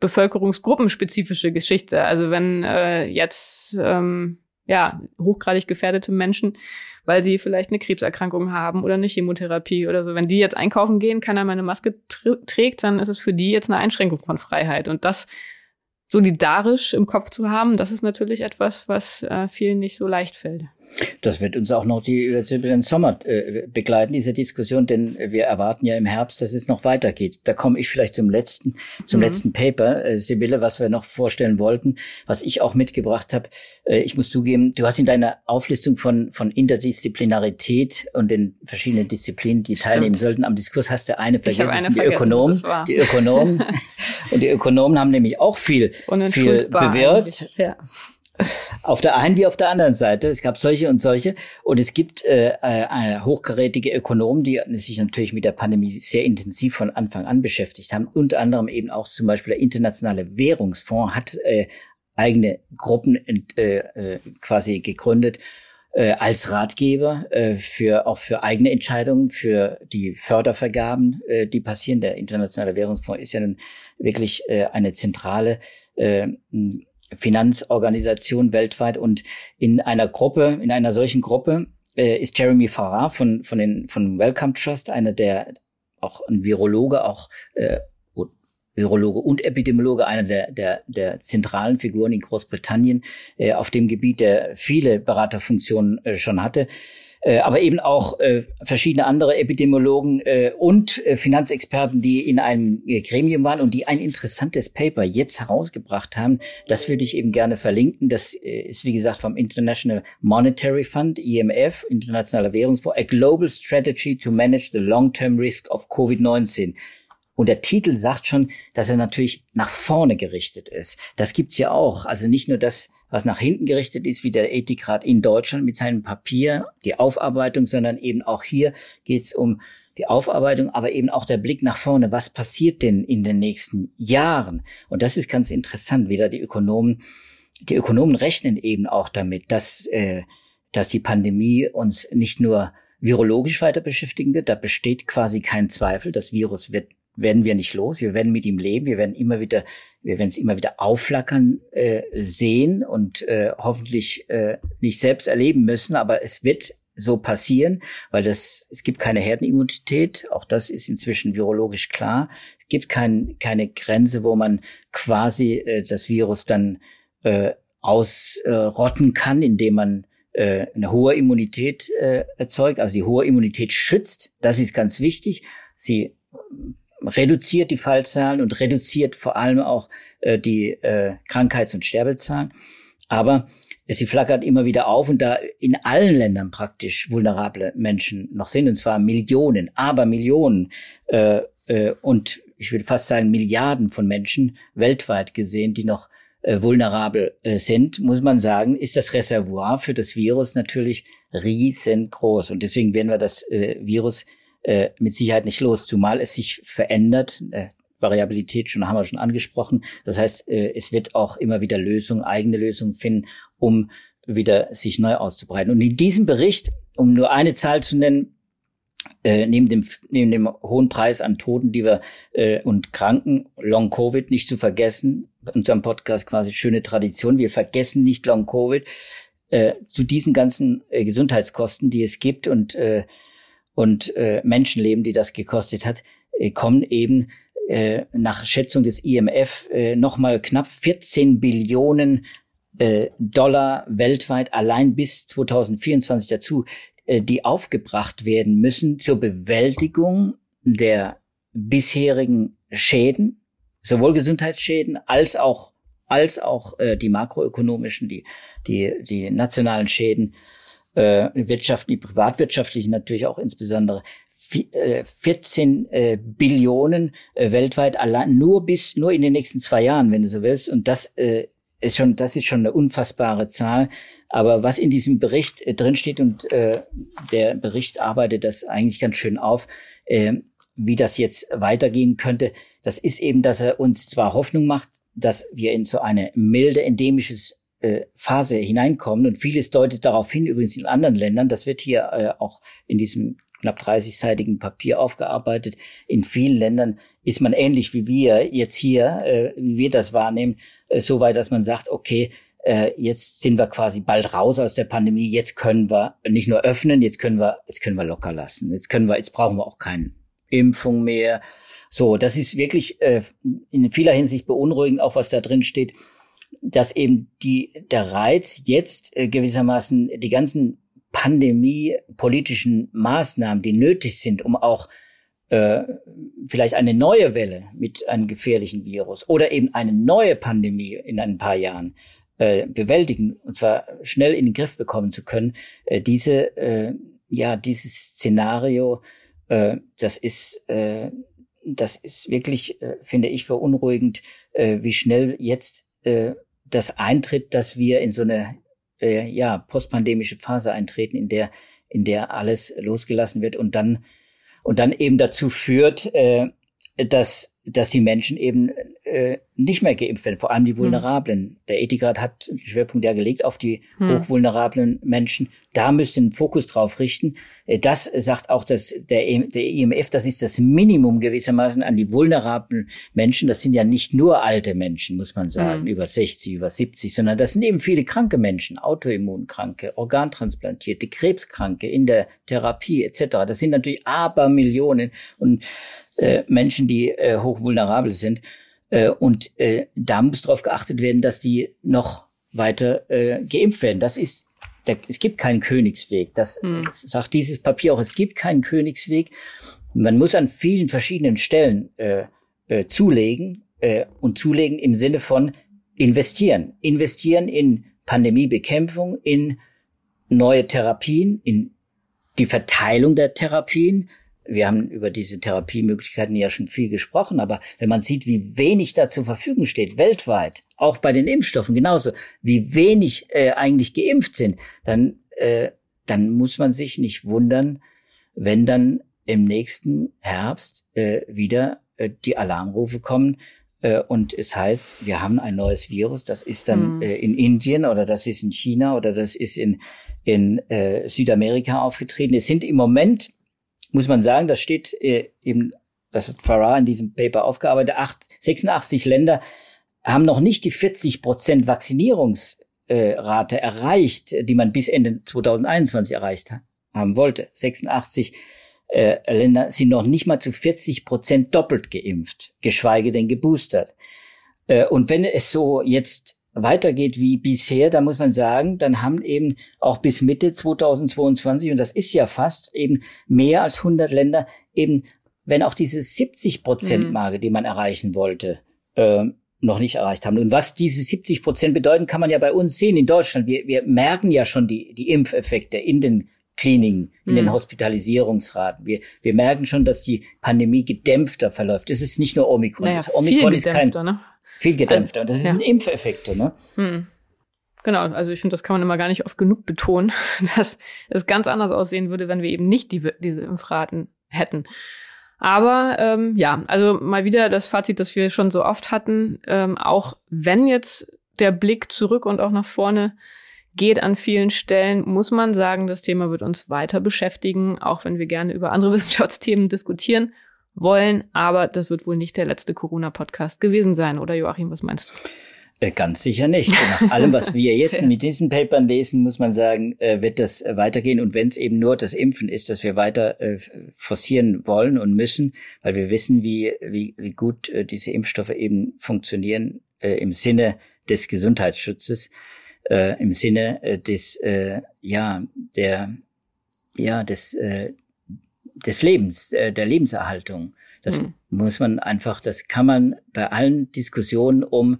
bevölkerungsgruppenspezifische Geschichte. Also wenn äh, jetzt ähm, ja hochgradig gefährdete Menschen weil sie vielleicht eine Krebserkrankung haben oder eine Chemotherapie oder so. Wenn die jetzt einkaufen gehen, keiner mehr eine Maske trägt, dann ist es für die jetzt eine Einschränkung von Freiheit. Und das solidarisch im Kopf zu haben, das ist natürlich etwas, was äh, vielen nicht so leicht fällt. Das wird uns auch noch die, über den Sommer äh, begleiten, diese Diskussion, denn wir erwarten ja im Herbst, dass es noch weitergeht. Da komme ich vielleicht zum letzten, zum mhm. letzten Paper, äh, Sibylle, was wir noch vorstellen wollten, was ich auch mitgebracht habe. Äh, ich muss zugeben, du hast in deiner Auflistung von, von Interdisziplinarität und den verschiedenen Disziplinen, die Stimmt. teilnehmen sollten am Diskurs, hast du eine vergessen, eine die vergessen, Ökonomen. Die Ökonomen. und die Ökonomen haben nämlich auch viel, viel bewirkt. Ja. Auf der einen wie auf der anderen Seite. Es gab solche und solche. Und es gibt äh, äh, hochkarätige Ökonomen, die sich natürlich mit der Pandemie sehr intensiv von Anfang an beschäftigt haben. Unter anderem eben auch zum Beispiel der Internationale Währungsfonds hat äh, eigene Gruppen äh, äh, quasi gegründet äh, als Ratgeber äh, für auch für eigene Entscheidungen, für die Fördervergaben, äh, die passieren. Der Internationale Währungsfonds ist ja nun wirklich äh, eine zentrale äh, Finanzorganisation weltweit und in einer Gruppe, in einer solchen Gruppe äh, ist Jeremy Farrar von von den von Wellcome Trust einer der auch ein Virologe, auch äh, Virologe und Epidemiologe, einer der, der, der zentralen Figuren in Großbritannien äh, auf dem Gebiet, der viele Beraterfunktionen äh, schon hatte äh, aber eben auch äh, verschiedene andere Epidemiologen äh, und äh, Finanzexperten, die in einem äh, Gremium waren und die ein interessantes Paper jetzt herausgebracht haben. Das würde ich eben gerne verlinken. Das äh, ist, wie gesagt, vom International Monetary Fund, IMF, Internationaler Währungsfonds, A Global Strategy to Manage the Long-Term Risk of COVID-19. Und der Titel sagt schon, dass er natürlich nach vorne gerichtet ist. Das gibt's ja auch. Also nicht nur das, was nach hinten gerichtet ist, wie der Ethikrat in Deutschland mit seinem Papier, die Aufarbeitung, sondern eben auch hier geht's um die Aufarbeitung, aber eben auch der Blick nach vorne. Was passiert denn in den nächsten Jahren? Und das ist ganz interessant. Wieder die Ökonomen, die Ökonomen rechnen eben auch damit, dass, äh, dass die Pandemie uns nicht nur virologisch weiter beschäftigen wird. Da besteht quasi kein Zweifel. Das Virus wird werden wir nicht los. Wir werden mit ihm leben. Wir werden immer wieder, wir werden es immer wieder aufflackern äh, sehen und äh, hoffentlich äh, nicht selbst erleben müssen. Aber es wird so passieren, weil das, es gibt keine Herdenimmunität. Auch das ist inzwischen virologisch klar. Es gibt kein, keine Grenze, wo man quasi äh, das Virus dann äh, ausrotten kann, indem man äh, eine hohe Immunität äh, erzeugt. Also die hohe Immunität schützt. Das ist ganz wichtig. Sie reduziert die Fallzahlen und reduziert vor allem auch äh, die äh, Krankheits- und Sterbezahlen. Aber sie flackert immer wieder auf und da in allen Ländern praktisch vulnerable Menschen noch sind, und zwar Millionen, aber Millionen äh, äh, und ich würde fast sagen Milliarden von Menschen weltweit gesehen, die noch äh, vulnerabel äh, sind, muss man sagen, ist das Reservoir für das Virus natürlich riesengroß. Und deswegen werden wir das äh, Virus äh, mit Sicherheit nicht los, zumal es sich verändert. Äh, Variabilität schon haben wir schon angesprochen. Das heißt, äh, es wird auch immer wieder Lösungen, eigene Lösungen finden, um wieder sich neu auszubreiten. Und in diesem Bericht, um nur eine Zahl zu nennen, äh, neben dem neben dem hohen Preis an Toten, die wir äh, und Kranken, Long Covid nicht zu vergessen, unserem Podcast quasi schöne Tradition. Wir vergessen nicht Long Covid äh, zu diesen ganzen äh, Gesundheitskosten, die es gibt und äh, und äh, Menschenleben, die das gekostet hat, äh, kommen eben äh, nach Schätzung des IMF äh, nochmal knapp 14 Billionen äh, Dollar weltweit allein bis 2024 dazu, äh, die aufgebracht werden müssen zur Bewältigung der bisherigen Schäden, sowohl Gesundheitsschäden als auch als auch äh, die makroökonomischen, die, die, die nationalen Schäden, äh, wirtschaftlich, privatwirtschaftlichen natürlich auch insbesondere. 14 äh, äh, Billionen äh, weltweit allein nur bis nur in den nächsten zwei Jahren, wenn du so willst. Und das äh, ist schon, das ist schon eine unfassbare Zahl. Aber was in diesem Bericht äh, drinsteht und äh, der Bericht arbeitet das eigentlich ganz schön auf, äh, wie das jetzt weitergehen könnte, das ist eben, dass er uns zwar Hoffnung macht, dass wir in so eine milde endemisches äh, Phase hineinkommen und vieles deutet darauf hin, übrigens in anderen Ländern, das wird hier äh, auch in diesem knapp 30-seitigen Papier aufgearbeitet. In vielen Ländern ist man ähnlich wie wir jetzt hier, äh, wie wir das wahrnehmen, äh, so weit, dass man sagt, okay, äh, jetzt sind wir quasi bald raus aus der Pandemie, jetzt können wir nicht nur öffnen, jetzt können wir, jetzt können wir locker lassen. Jetzt können wir, jetzt brauchen wir auch keine Impfung mehr. So, das ist wirklich äh, in vieler Hinsicht beunruhigend, auch was da drin steht, dass eben die, der Reiz jetzt äh, gewissermaßen die ganzen pandemiepolitischen Maßnahmen, die nötig sind, um auch äh, vielleicht eine neue Welle mit einem gefährlichen Virus oder eben eine neue Pandemie in ein paar Jahren äh, bewältigen und zwar schnell in den Griff bekommen zu können. Äh, diese äh, ja dieses Szenario, äh, das ist äh, das ist wirklich, äh, finde ich, beunruhigend, äh, wie schnell jetzt äh, das eintritt, dass wir in so eine äh, ja, postpandemische Phase eintreten, in der, in der alles losgelassen wird und dann, und dann eben dazu führt, äh, dass dass die Menschen eben äh, nicht mehr geimpft werden, vor allem die hm. Vulnerablen. Der Ethikrat hat den Schwerpunkt ja gelegt auf die hm. hochvulnerablen Menschen. Da müsste ein Fokus drauf richten. Äh, das sagt auch das, der, e, der IMF, das ist das Minimum gewissermaßen an die vulnerablen Menschen. Das sind ja nicht nur alte Menschen, muss man sagen, hm. über 60, über 70, sondern das sind eben viele kranke Menschen, Autoimmunkranke, Organtransplantierte, Krebskranke in der Therapie etc. Das sind natürlich Abermillionen. Und äh, Menschen, die äh, hochvulnerabel sind. Äh, und äh, da muss darauf geachtet werden, dass die noch weiter äh, geimpft werden. Das ist, der, es gibt keinen Königsweg. Das hm. sagt dieses Papier auch. Es gibt keinen Königsweg. Man muss an vielen verschiedenen Stellen äh, äh, zulegen äh, und zulegen im Sinne von investieren. Investieren in Pandemiebekämpfung, in neue Therapien, in die Verteilung der Therapien, wir haben über diese Therapiemöglichkeiten ja schon viel gesprochen, aber wenn man sieht, wie wenig da zur Verfügung steht, weltweit, auch bei den Impfstoffen genauso, wie wenig äh, eigentlich geimpft sind, dann, äh, dann muss man sich nicht wundern, wenn dann im nächsten Herbst äh, wieder äh, die Alarmrufe kommen, äh, und es heißt, wir haben ein neues Virus, das ist dann mhm. äh, in Indien oder das ist in China oder das ist in, in äh, Südamerika aufgetreten. Es sind im Moment muss man sagen, das steht äh, eben, das hat Farah in diesem Paper aufgearbeitet, acht, 86 Länder haben noch nicht die 40 Prozent Vaccinierungsrate erreicht, die man bis Ende 2021 erreicht haben wollte. 86 äh, Länder sind noch nicht mal zu 40 Prozent doppelt geimpft, geschweige denn geboostert. Äh, und wenn es so jetzt weitergeht wie bisher, da muss man sagen, dann haben eben auch bis Mitte 2022, und das ist ja fast eben mehr als 100 Länder, eben, wenn auch diese 70 Prozent Marke, mhm. die man erreichen wollte, äh, noch nicht erreicht haben. Und was diese 70 Prozent bedeuten, kann man ja bei uns sehen in Deutschland. Wir, wir merken ja schon die, die Impfeffekte in den Kliniken, in mhm. den Hospitalisierungsraten. Wir, wir merken schon, dass die Pandemie gedämpfter verläuft. Es ist nicht nur Omikron. Naja, Omikron ist kein, ne? Viel gedämpfter. Und das ja. sind Impfeffekte, ne? Hm. Genau, also ich finde, das kann man immer gar nicht oft genug betonen, dass es ganz anders aussehen würde, wenn wir eben nicht die, diese Impfraten hätten. Aber ähm, ja, also mal wieder das Fazit, das wir schon so oft hatten, ähm, auch wenn jetzt der Blick zurück und auch nach vorne geht an vielen Stellen, muss man sagen, das Thema wird uns weiter beschäftigen, auch wenn wir gerne über andere Wissenschaftsthemen diskutieren wollen. Aber das wird wohl nicht der letzte Corona-Podcast gewesen sein, oder Joachim, was meinst du? Äh, ganz sicher nicht. Nach allem, was wir jetzt mit diesen Papern lesen, muss man sagen, äh, wird das äh, weitergehen. Und wenn es eben nur das Impfen ist, dass wir weiter forcieren wollen und müssen, weil wir wissen, wie, wie, wie gut diese Impfstoffe eben funktionieren im Sinne des Gesundheitsschutzes, im Sinne des, ja, der, ja, des, des Lebens, äh, der Lebenserhaltung. Das mhm. muss man einfach, das kann man bei allen Diskussionen um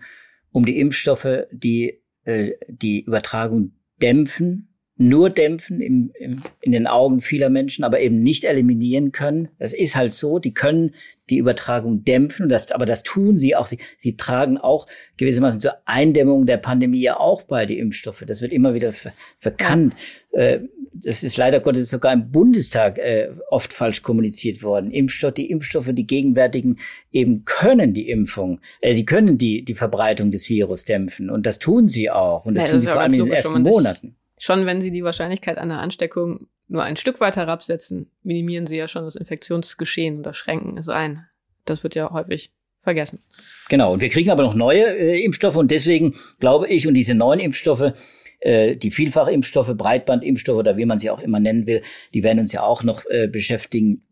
um die Impfstoffe, die äh, die Übertragung dämpfen nur dämpfen im, im, in den Augen vieler Menschen, aber eben nicht eliminieren können. Das ist halt so. Die können die Übertragung dämpfen, das, aber das tun sie auch. Sie, sie tragen auch gewissermaßen zur Eindämmung der Pandemie ja auch bei, die Impfstoffe. Das wird immer wieder ver, verkannt. Ja. Äh, das ist leider Gottes sogar im Bundestag äh, oft falsch kommuniziert worden. Impfstoff, die Impfstoffe, die gegenwärtigen, eben können die Impfung, äh, sie können die, die Verbreitung des Virus dämpfen. Und das tun sie auch. Und das ja, tun das sie vor allem in den ersten Monaten schon wenn sie die Wahrscheinlichkeit einer Ansteckung nur ein Stück weit herabsetzen, minimieren sie ja schon das Infektionsgeschehen oder schränken es ein. Das wird ja häufig vergessen. Genau, und wir kriegen aber noch neue äh, Impfstoffe und deswegen glaube ich, und diese neuen Impfstoffe, äh, die Vielfachimpfstoffe, Breitbandimpfstoffe oder wie man sie auch immer nennen will, die werden uns ja auch noch äh, beschäftigen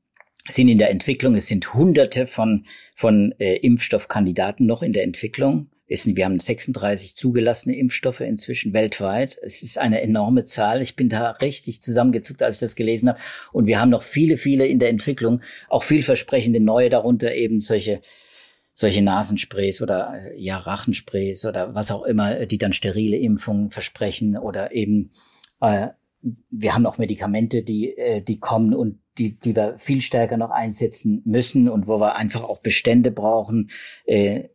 sind in der Entwicklung. Es sind hunderte von, von äh, Impfstoffkandidaten noch in der Entwicklung wissen, wir haben 36 zugelassene Impfstoffe inzwischen weltweit. Es ist eine enorme Zahl. Ich bin da richtig zusammengezuckt, als ich das gelesen habe. Und wir haben noch viele, viele in der Entwicklung, auch vielversprechende neue, darunter eben solche solche Nasensprays oder äh, ja Rachensprays oder was auch immer, die dann sterile Impfungen versprechen oder eben äh, wir haben auch Medikamente, die äh, die kommen und die die wir viel stärker noch einsetzen müssen und wo wir einfach auch Bestände brauchen, äh,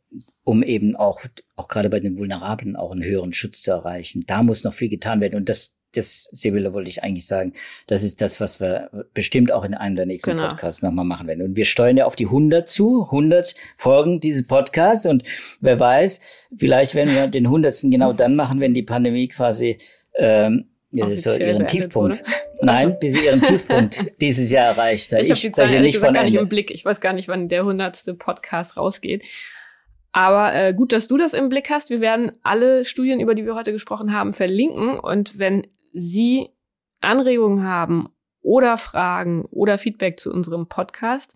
um eben auch, auch gerade bei den Vulnerablen auch einen höheren Schutz zu erreichen. Da muss noch viel getan werden. Und das, das, Sibylle, wollte ich eigentlich sagen, das ist das, was wir bestimmt auch in einem der nächsten genau. Podcasts nochmal machen werden. Und wir steuern ja auf die 100 zu, 100 Folgen dieses Podcasts. Und wer weiß, vielleicht werden wir den 100. genau dann machen, wenn die Pandemie quasi ähm, so ihren Tiefpunkt. Wurde. Nein, bis sie ihren Tiefpunkt dieses Jahr erreicht hat. Ich, ich spreche nicht von gar nicht im Blick. Ich weiß gar nicht, wann der hundertste Podcast rausgeht. Aber äh, gut, dass du das im Blick hast. Wir werden alle Studien, über die wir heute gesprochen haben, verlinken. Und wenn Sie Anregungen haben oder Fragen oder Feedback zu unserem Podcast,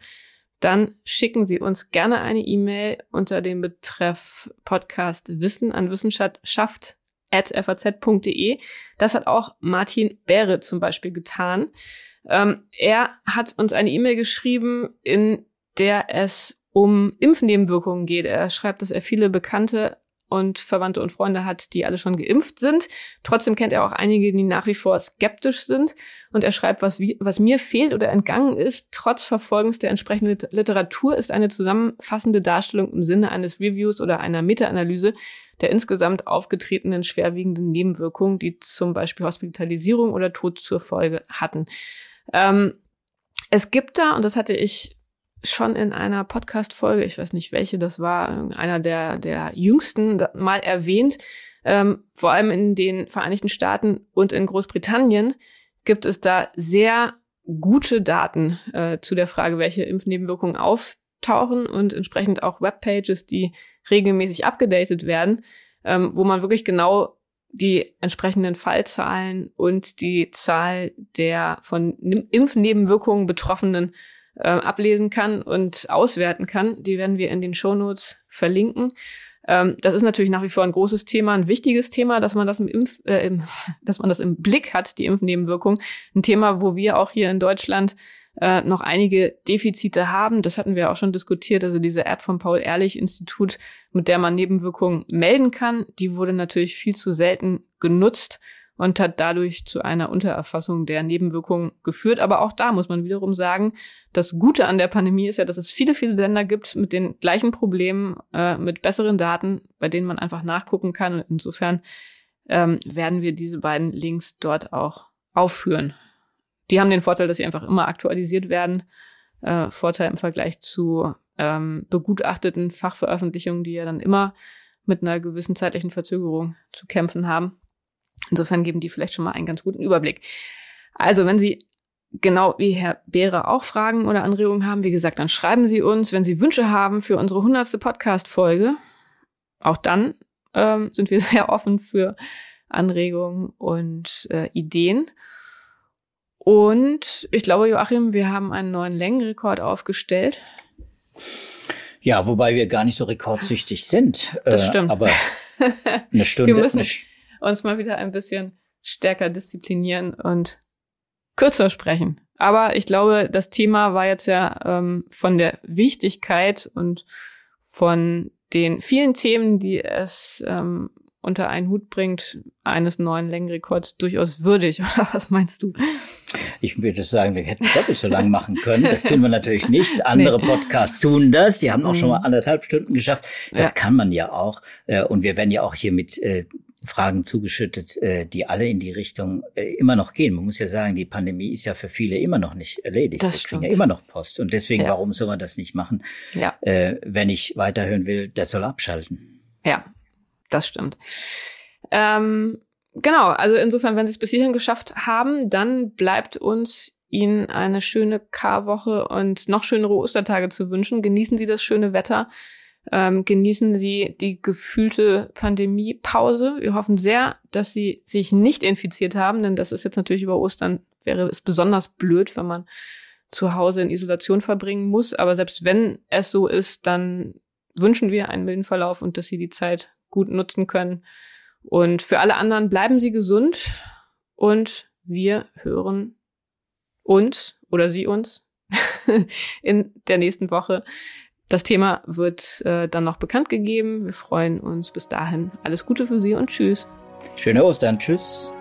dann schicken Sie uns gerne eine E-Mail unter dem Betreff Podcast Wissen an Wissenschaft at faz.de. Das hat auch Martin Bäre zum Beispiel getan. Ähm, er hat uns eine E-Mail geschrieben, in der es um Impfnebenwirkungen geht. Er schreibt, dass er viele Bekannte und Verwandte und Freunde hat, die alle schon geimpft sind. Trotzdem kennt er auch einige, die nach wie vor skeptisch sind. Und er schreibt, was, wie, was mir fehlt oder entgangen ist, trotz Verfolgens der entsprechenden Literatur, ist eine zusammenfassende Darstellung im Sinne eines Reviews oder einer Meta-Analyse der insgesamt aufgetretenen schwerwiegenden Nebenwirkungen, die zum Beispiel Hospitalisierung oder Tod zur Folge hatten. Ähm, es gibt da, und das hatte ich schon in einer Podcast-Folge, ich weiß nicht welche das war, einer der, der jüngsten, mal erwähnt. Ähm, vor allem in den Vereinigten Staaten und in Großbritannien gibt es da sehr gute Daten äh, zu der Frage, welche Impfnebenwirkungen auftauchen und entsprechend auch Webpages, die regelmäßig abgedatet werden, ähm, wo man wirklich genau die entsprechenden Fallzahlen und die Zahl der von Impfnebenwirkungen Betroffenen äh, ablesen kann und auswerten kann. Die werden wir in den Shownotes verlinken. Ähm, das ist natürlich nach wie vor ein großes Thema, ein wichtiges Thema, dass man das im Impf, äh, im, dass man das im Blick hat, die Impfnebenwirkung. Ein Thema, wo wir auch hier in Deutschland äh, noch einige Defizite haben. Das hatten wir auch schon diskutiert. Also diese App vom Paul-Ehrlich-Institut, mit der man Nebenwirkungen melden kann, die wurde natürlich viel zu selten genutzt und hat dadurch zu einer Untererfassung der Nebenwirkungen geführt. Aber auch da muss man wiederum sagen, das Gute an der Pandemie ist ja, dass es viele, viele Länder gibt mit den gleichen Problemen, äh, mit besseren Daten, bei denen man einfach nachgucken kann. Und insofern ähm, werden wir diese beiden Links dort auch aufführen. Die haben den Vorteil, dass sie einfach immer aktualisiert werden. Äh, Vorteil im Vergleich zu ähm, begutachteten Fachveröffentlichungen, die ja dann immer mit einer gewissen zeitlichen Verzögerung zu kämpfen haben. Insofern geben die vielleicht schon mal einen ganz guten Überblick. Also, wenn Sie genau wie Herr Behre auch Fragen oder Anregungen haben, wie gesagt, dann schreiben Sie uns. Wenn Sie Wünsche haben für unsere hundertste Podcast-Folge, auch dann ähm, sind wir sehr offen für Anregungen und äh, Ideen. Und ich glaube, Joachim, wir haben einen neuen Längenrekord aufgestellt. Ja, wobei wir gar nicht so rekordsüchtig sind. Das stimmt. Äh, aber eine Stunde. wir müssen, uns mal wieder ein bisschen stärker disziplinieren und kürzer sprechen. Aber ich glaube, das Thema war jetzt ja ähm, von der Wichtigkeit und von den vielen Themen, die es ähm, unter einen Hut bringt, eines neuen Längenrekords durchaus würdig, oder was meinst du? Ich würde sagen, wir hätten doppelt so lang machen können. Das tun wir natürlich nicht. Andere nee. Podcasts tun das. Die haben auch schon mal mhm. anderthalb Stunden geschafft. Das ja. kann man ja auch. Äh, und wir werden ja auch hier mit äh, Fragen zugeschüttet, äh, die alle in die Richtung immer noch gehen. Man muss ja sagen, die Pandemie ist ja für viele immer noch nicht erledigt. Das wir kriegen ja immer noch Post. Und deswegen, ja. warum soll man das nicht machen? Ja. Wenn ich weiterhören will, der soll abschalten. Ja, das stimmt. Ähm, genau, also insofern, wenn Sie es bis hierhin geschafft haben, dann bleibt uns Ihnen eine schöne Karwoche und noch schönere Ostertage zu wünschen. Genießen Sie das schöne Wetter. Ähm, genießen Sie die gefühlte Pandemiepause. Wir hoffen sehr, dass Sie sich nicht infiziert haben, denn das ist jetzt natürlich über Ostern, wäre es besonders blöd, wenn man zu Hause in Isolation verbringen muss. Aber selbst wenn es so ist, dann wünschen wir einen milden Verlauf und dass Sie die Zeit gut nutzen können. Und für alle anderen bleiben Sie gesund und wir hören uns oder Sie uns in der nächsten Woche. Das Thema wird äh, dann noch bekannt gegeben. Wir freuen uns bis dahin. Alles Gute für Sie und tschüss. Schöne Ostern. Tschüss.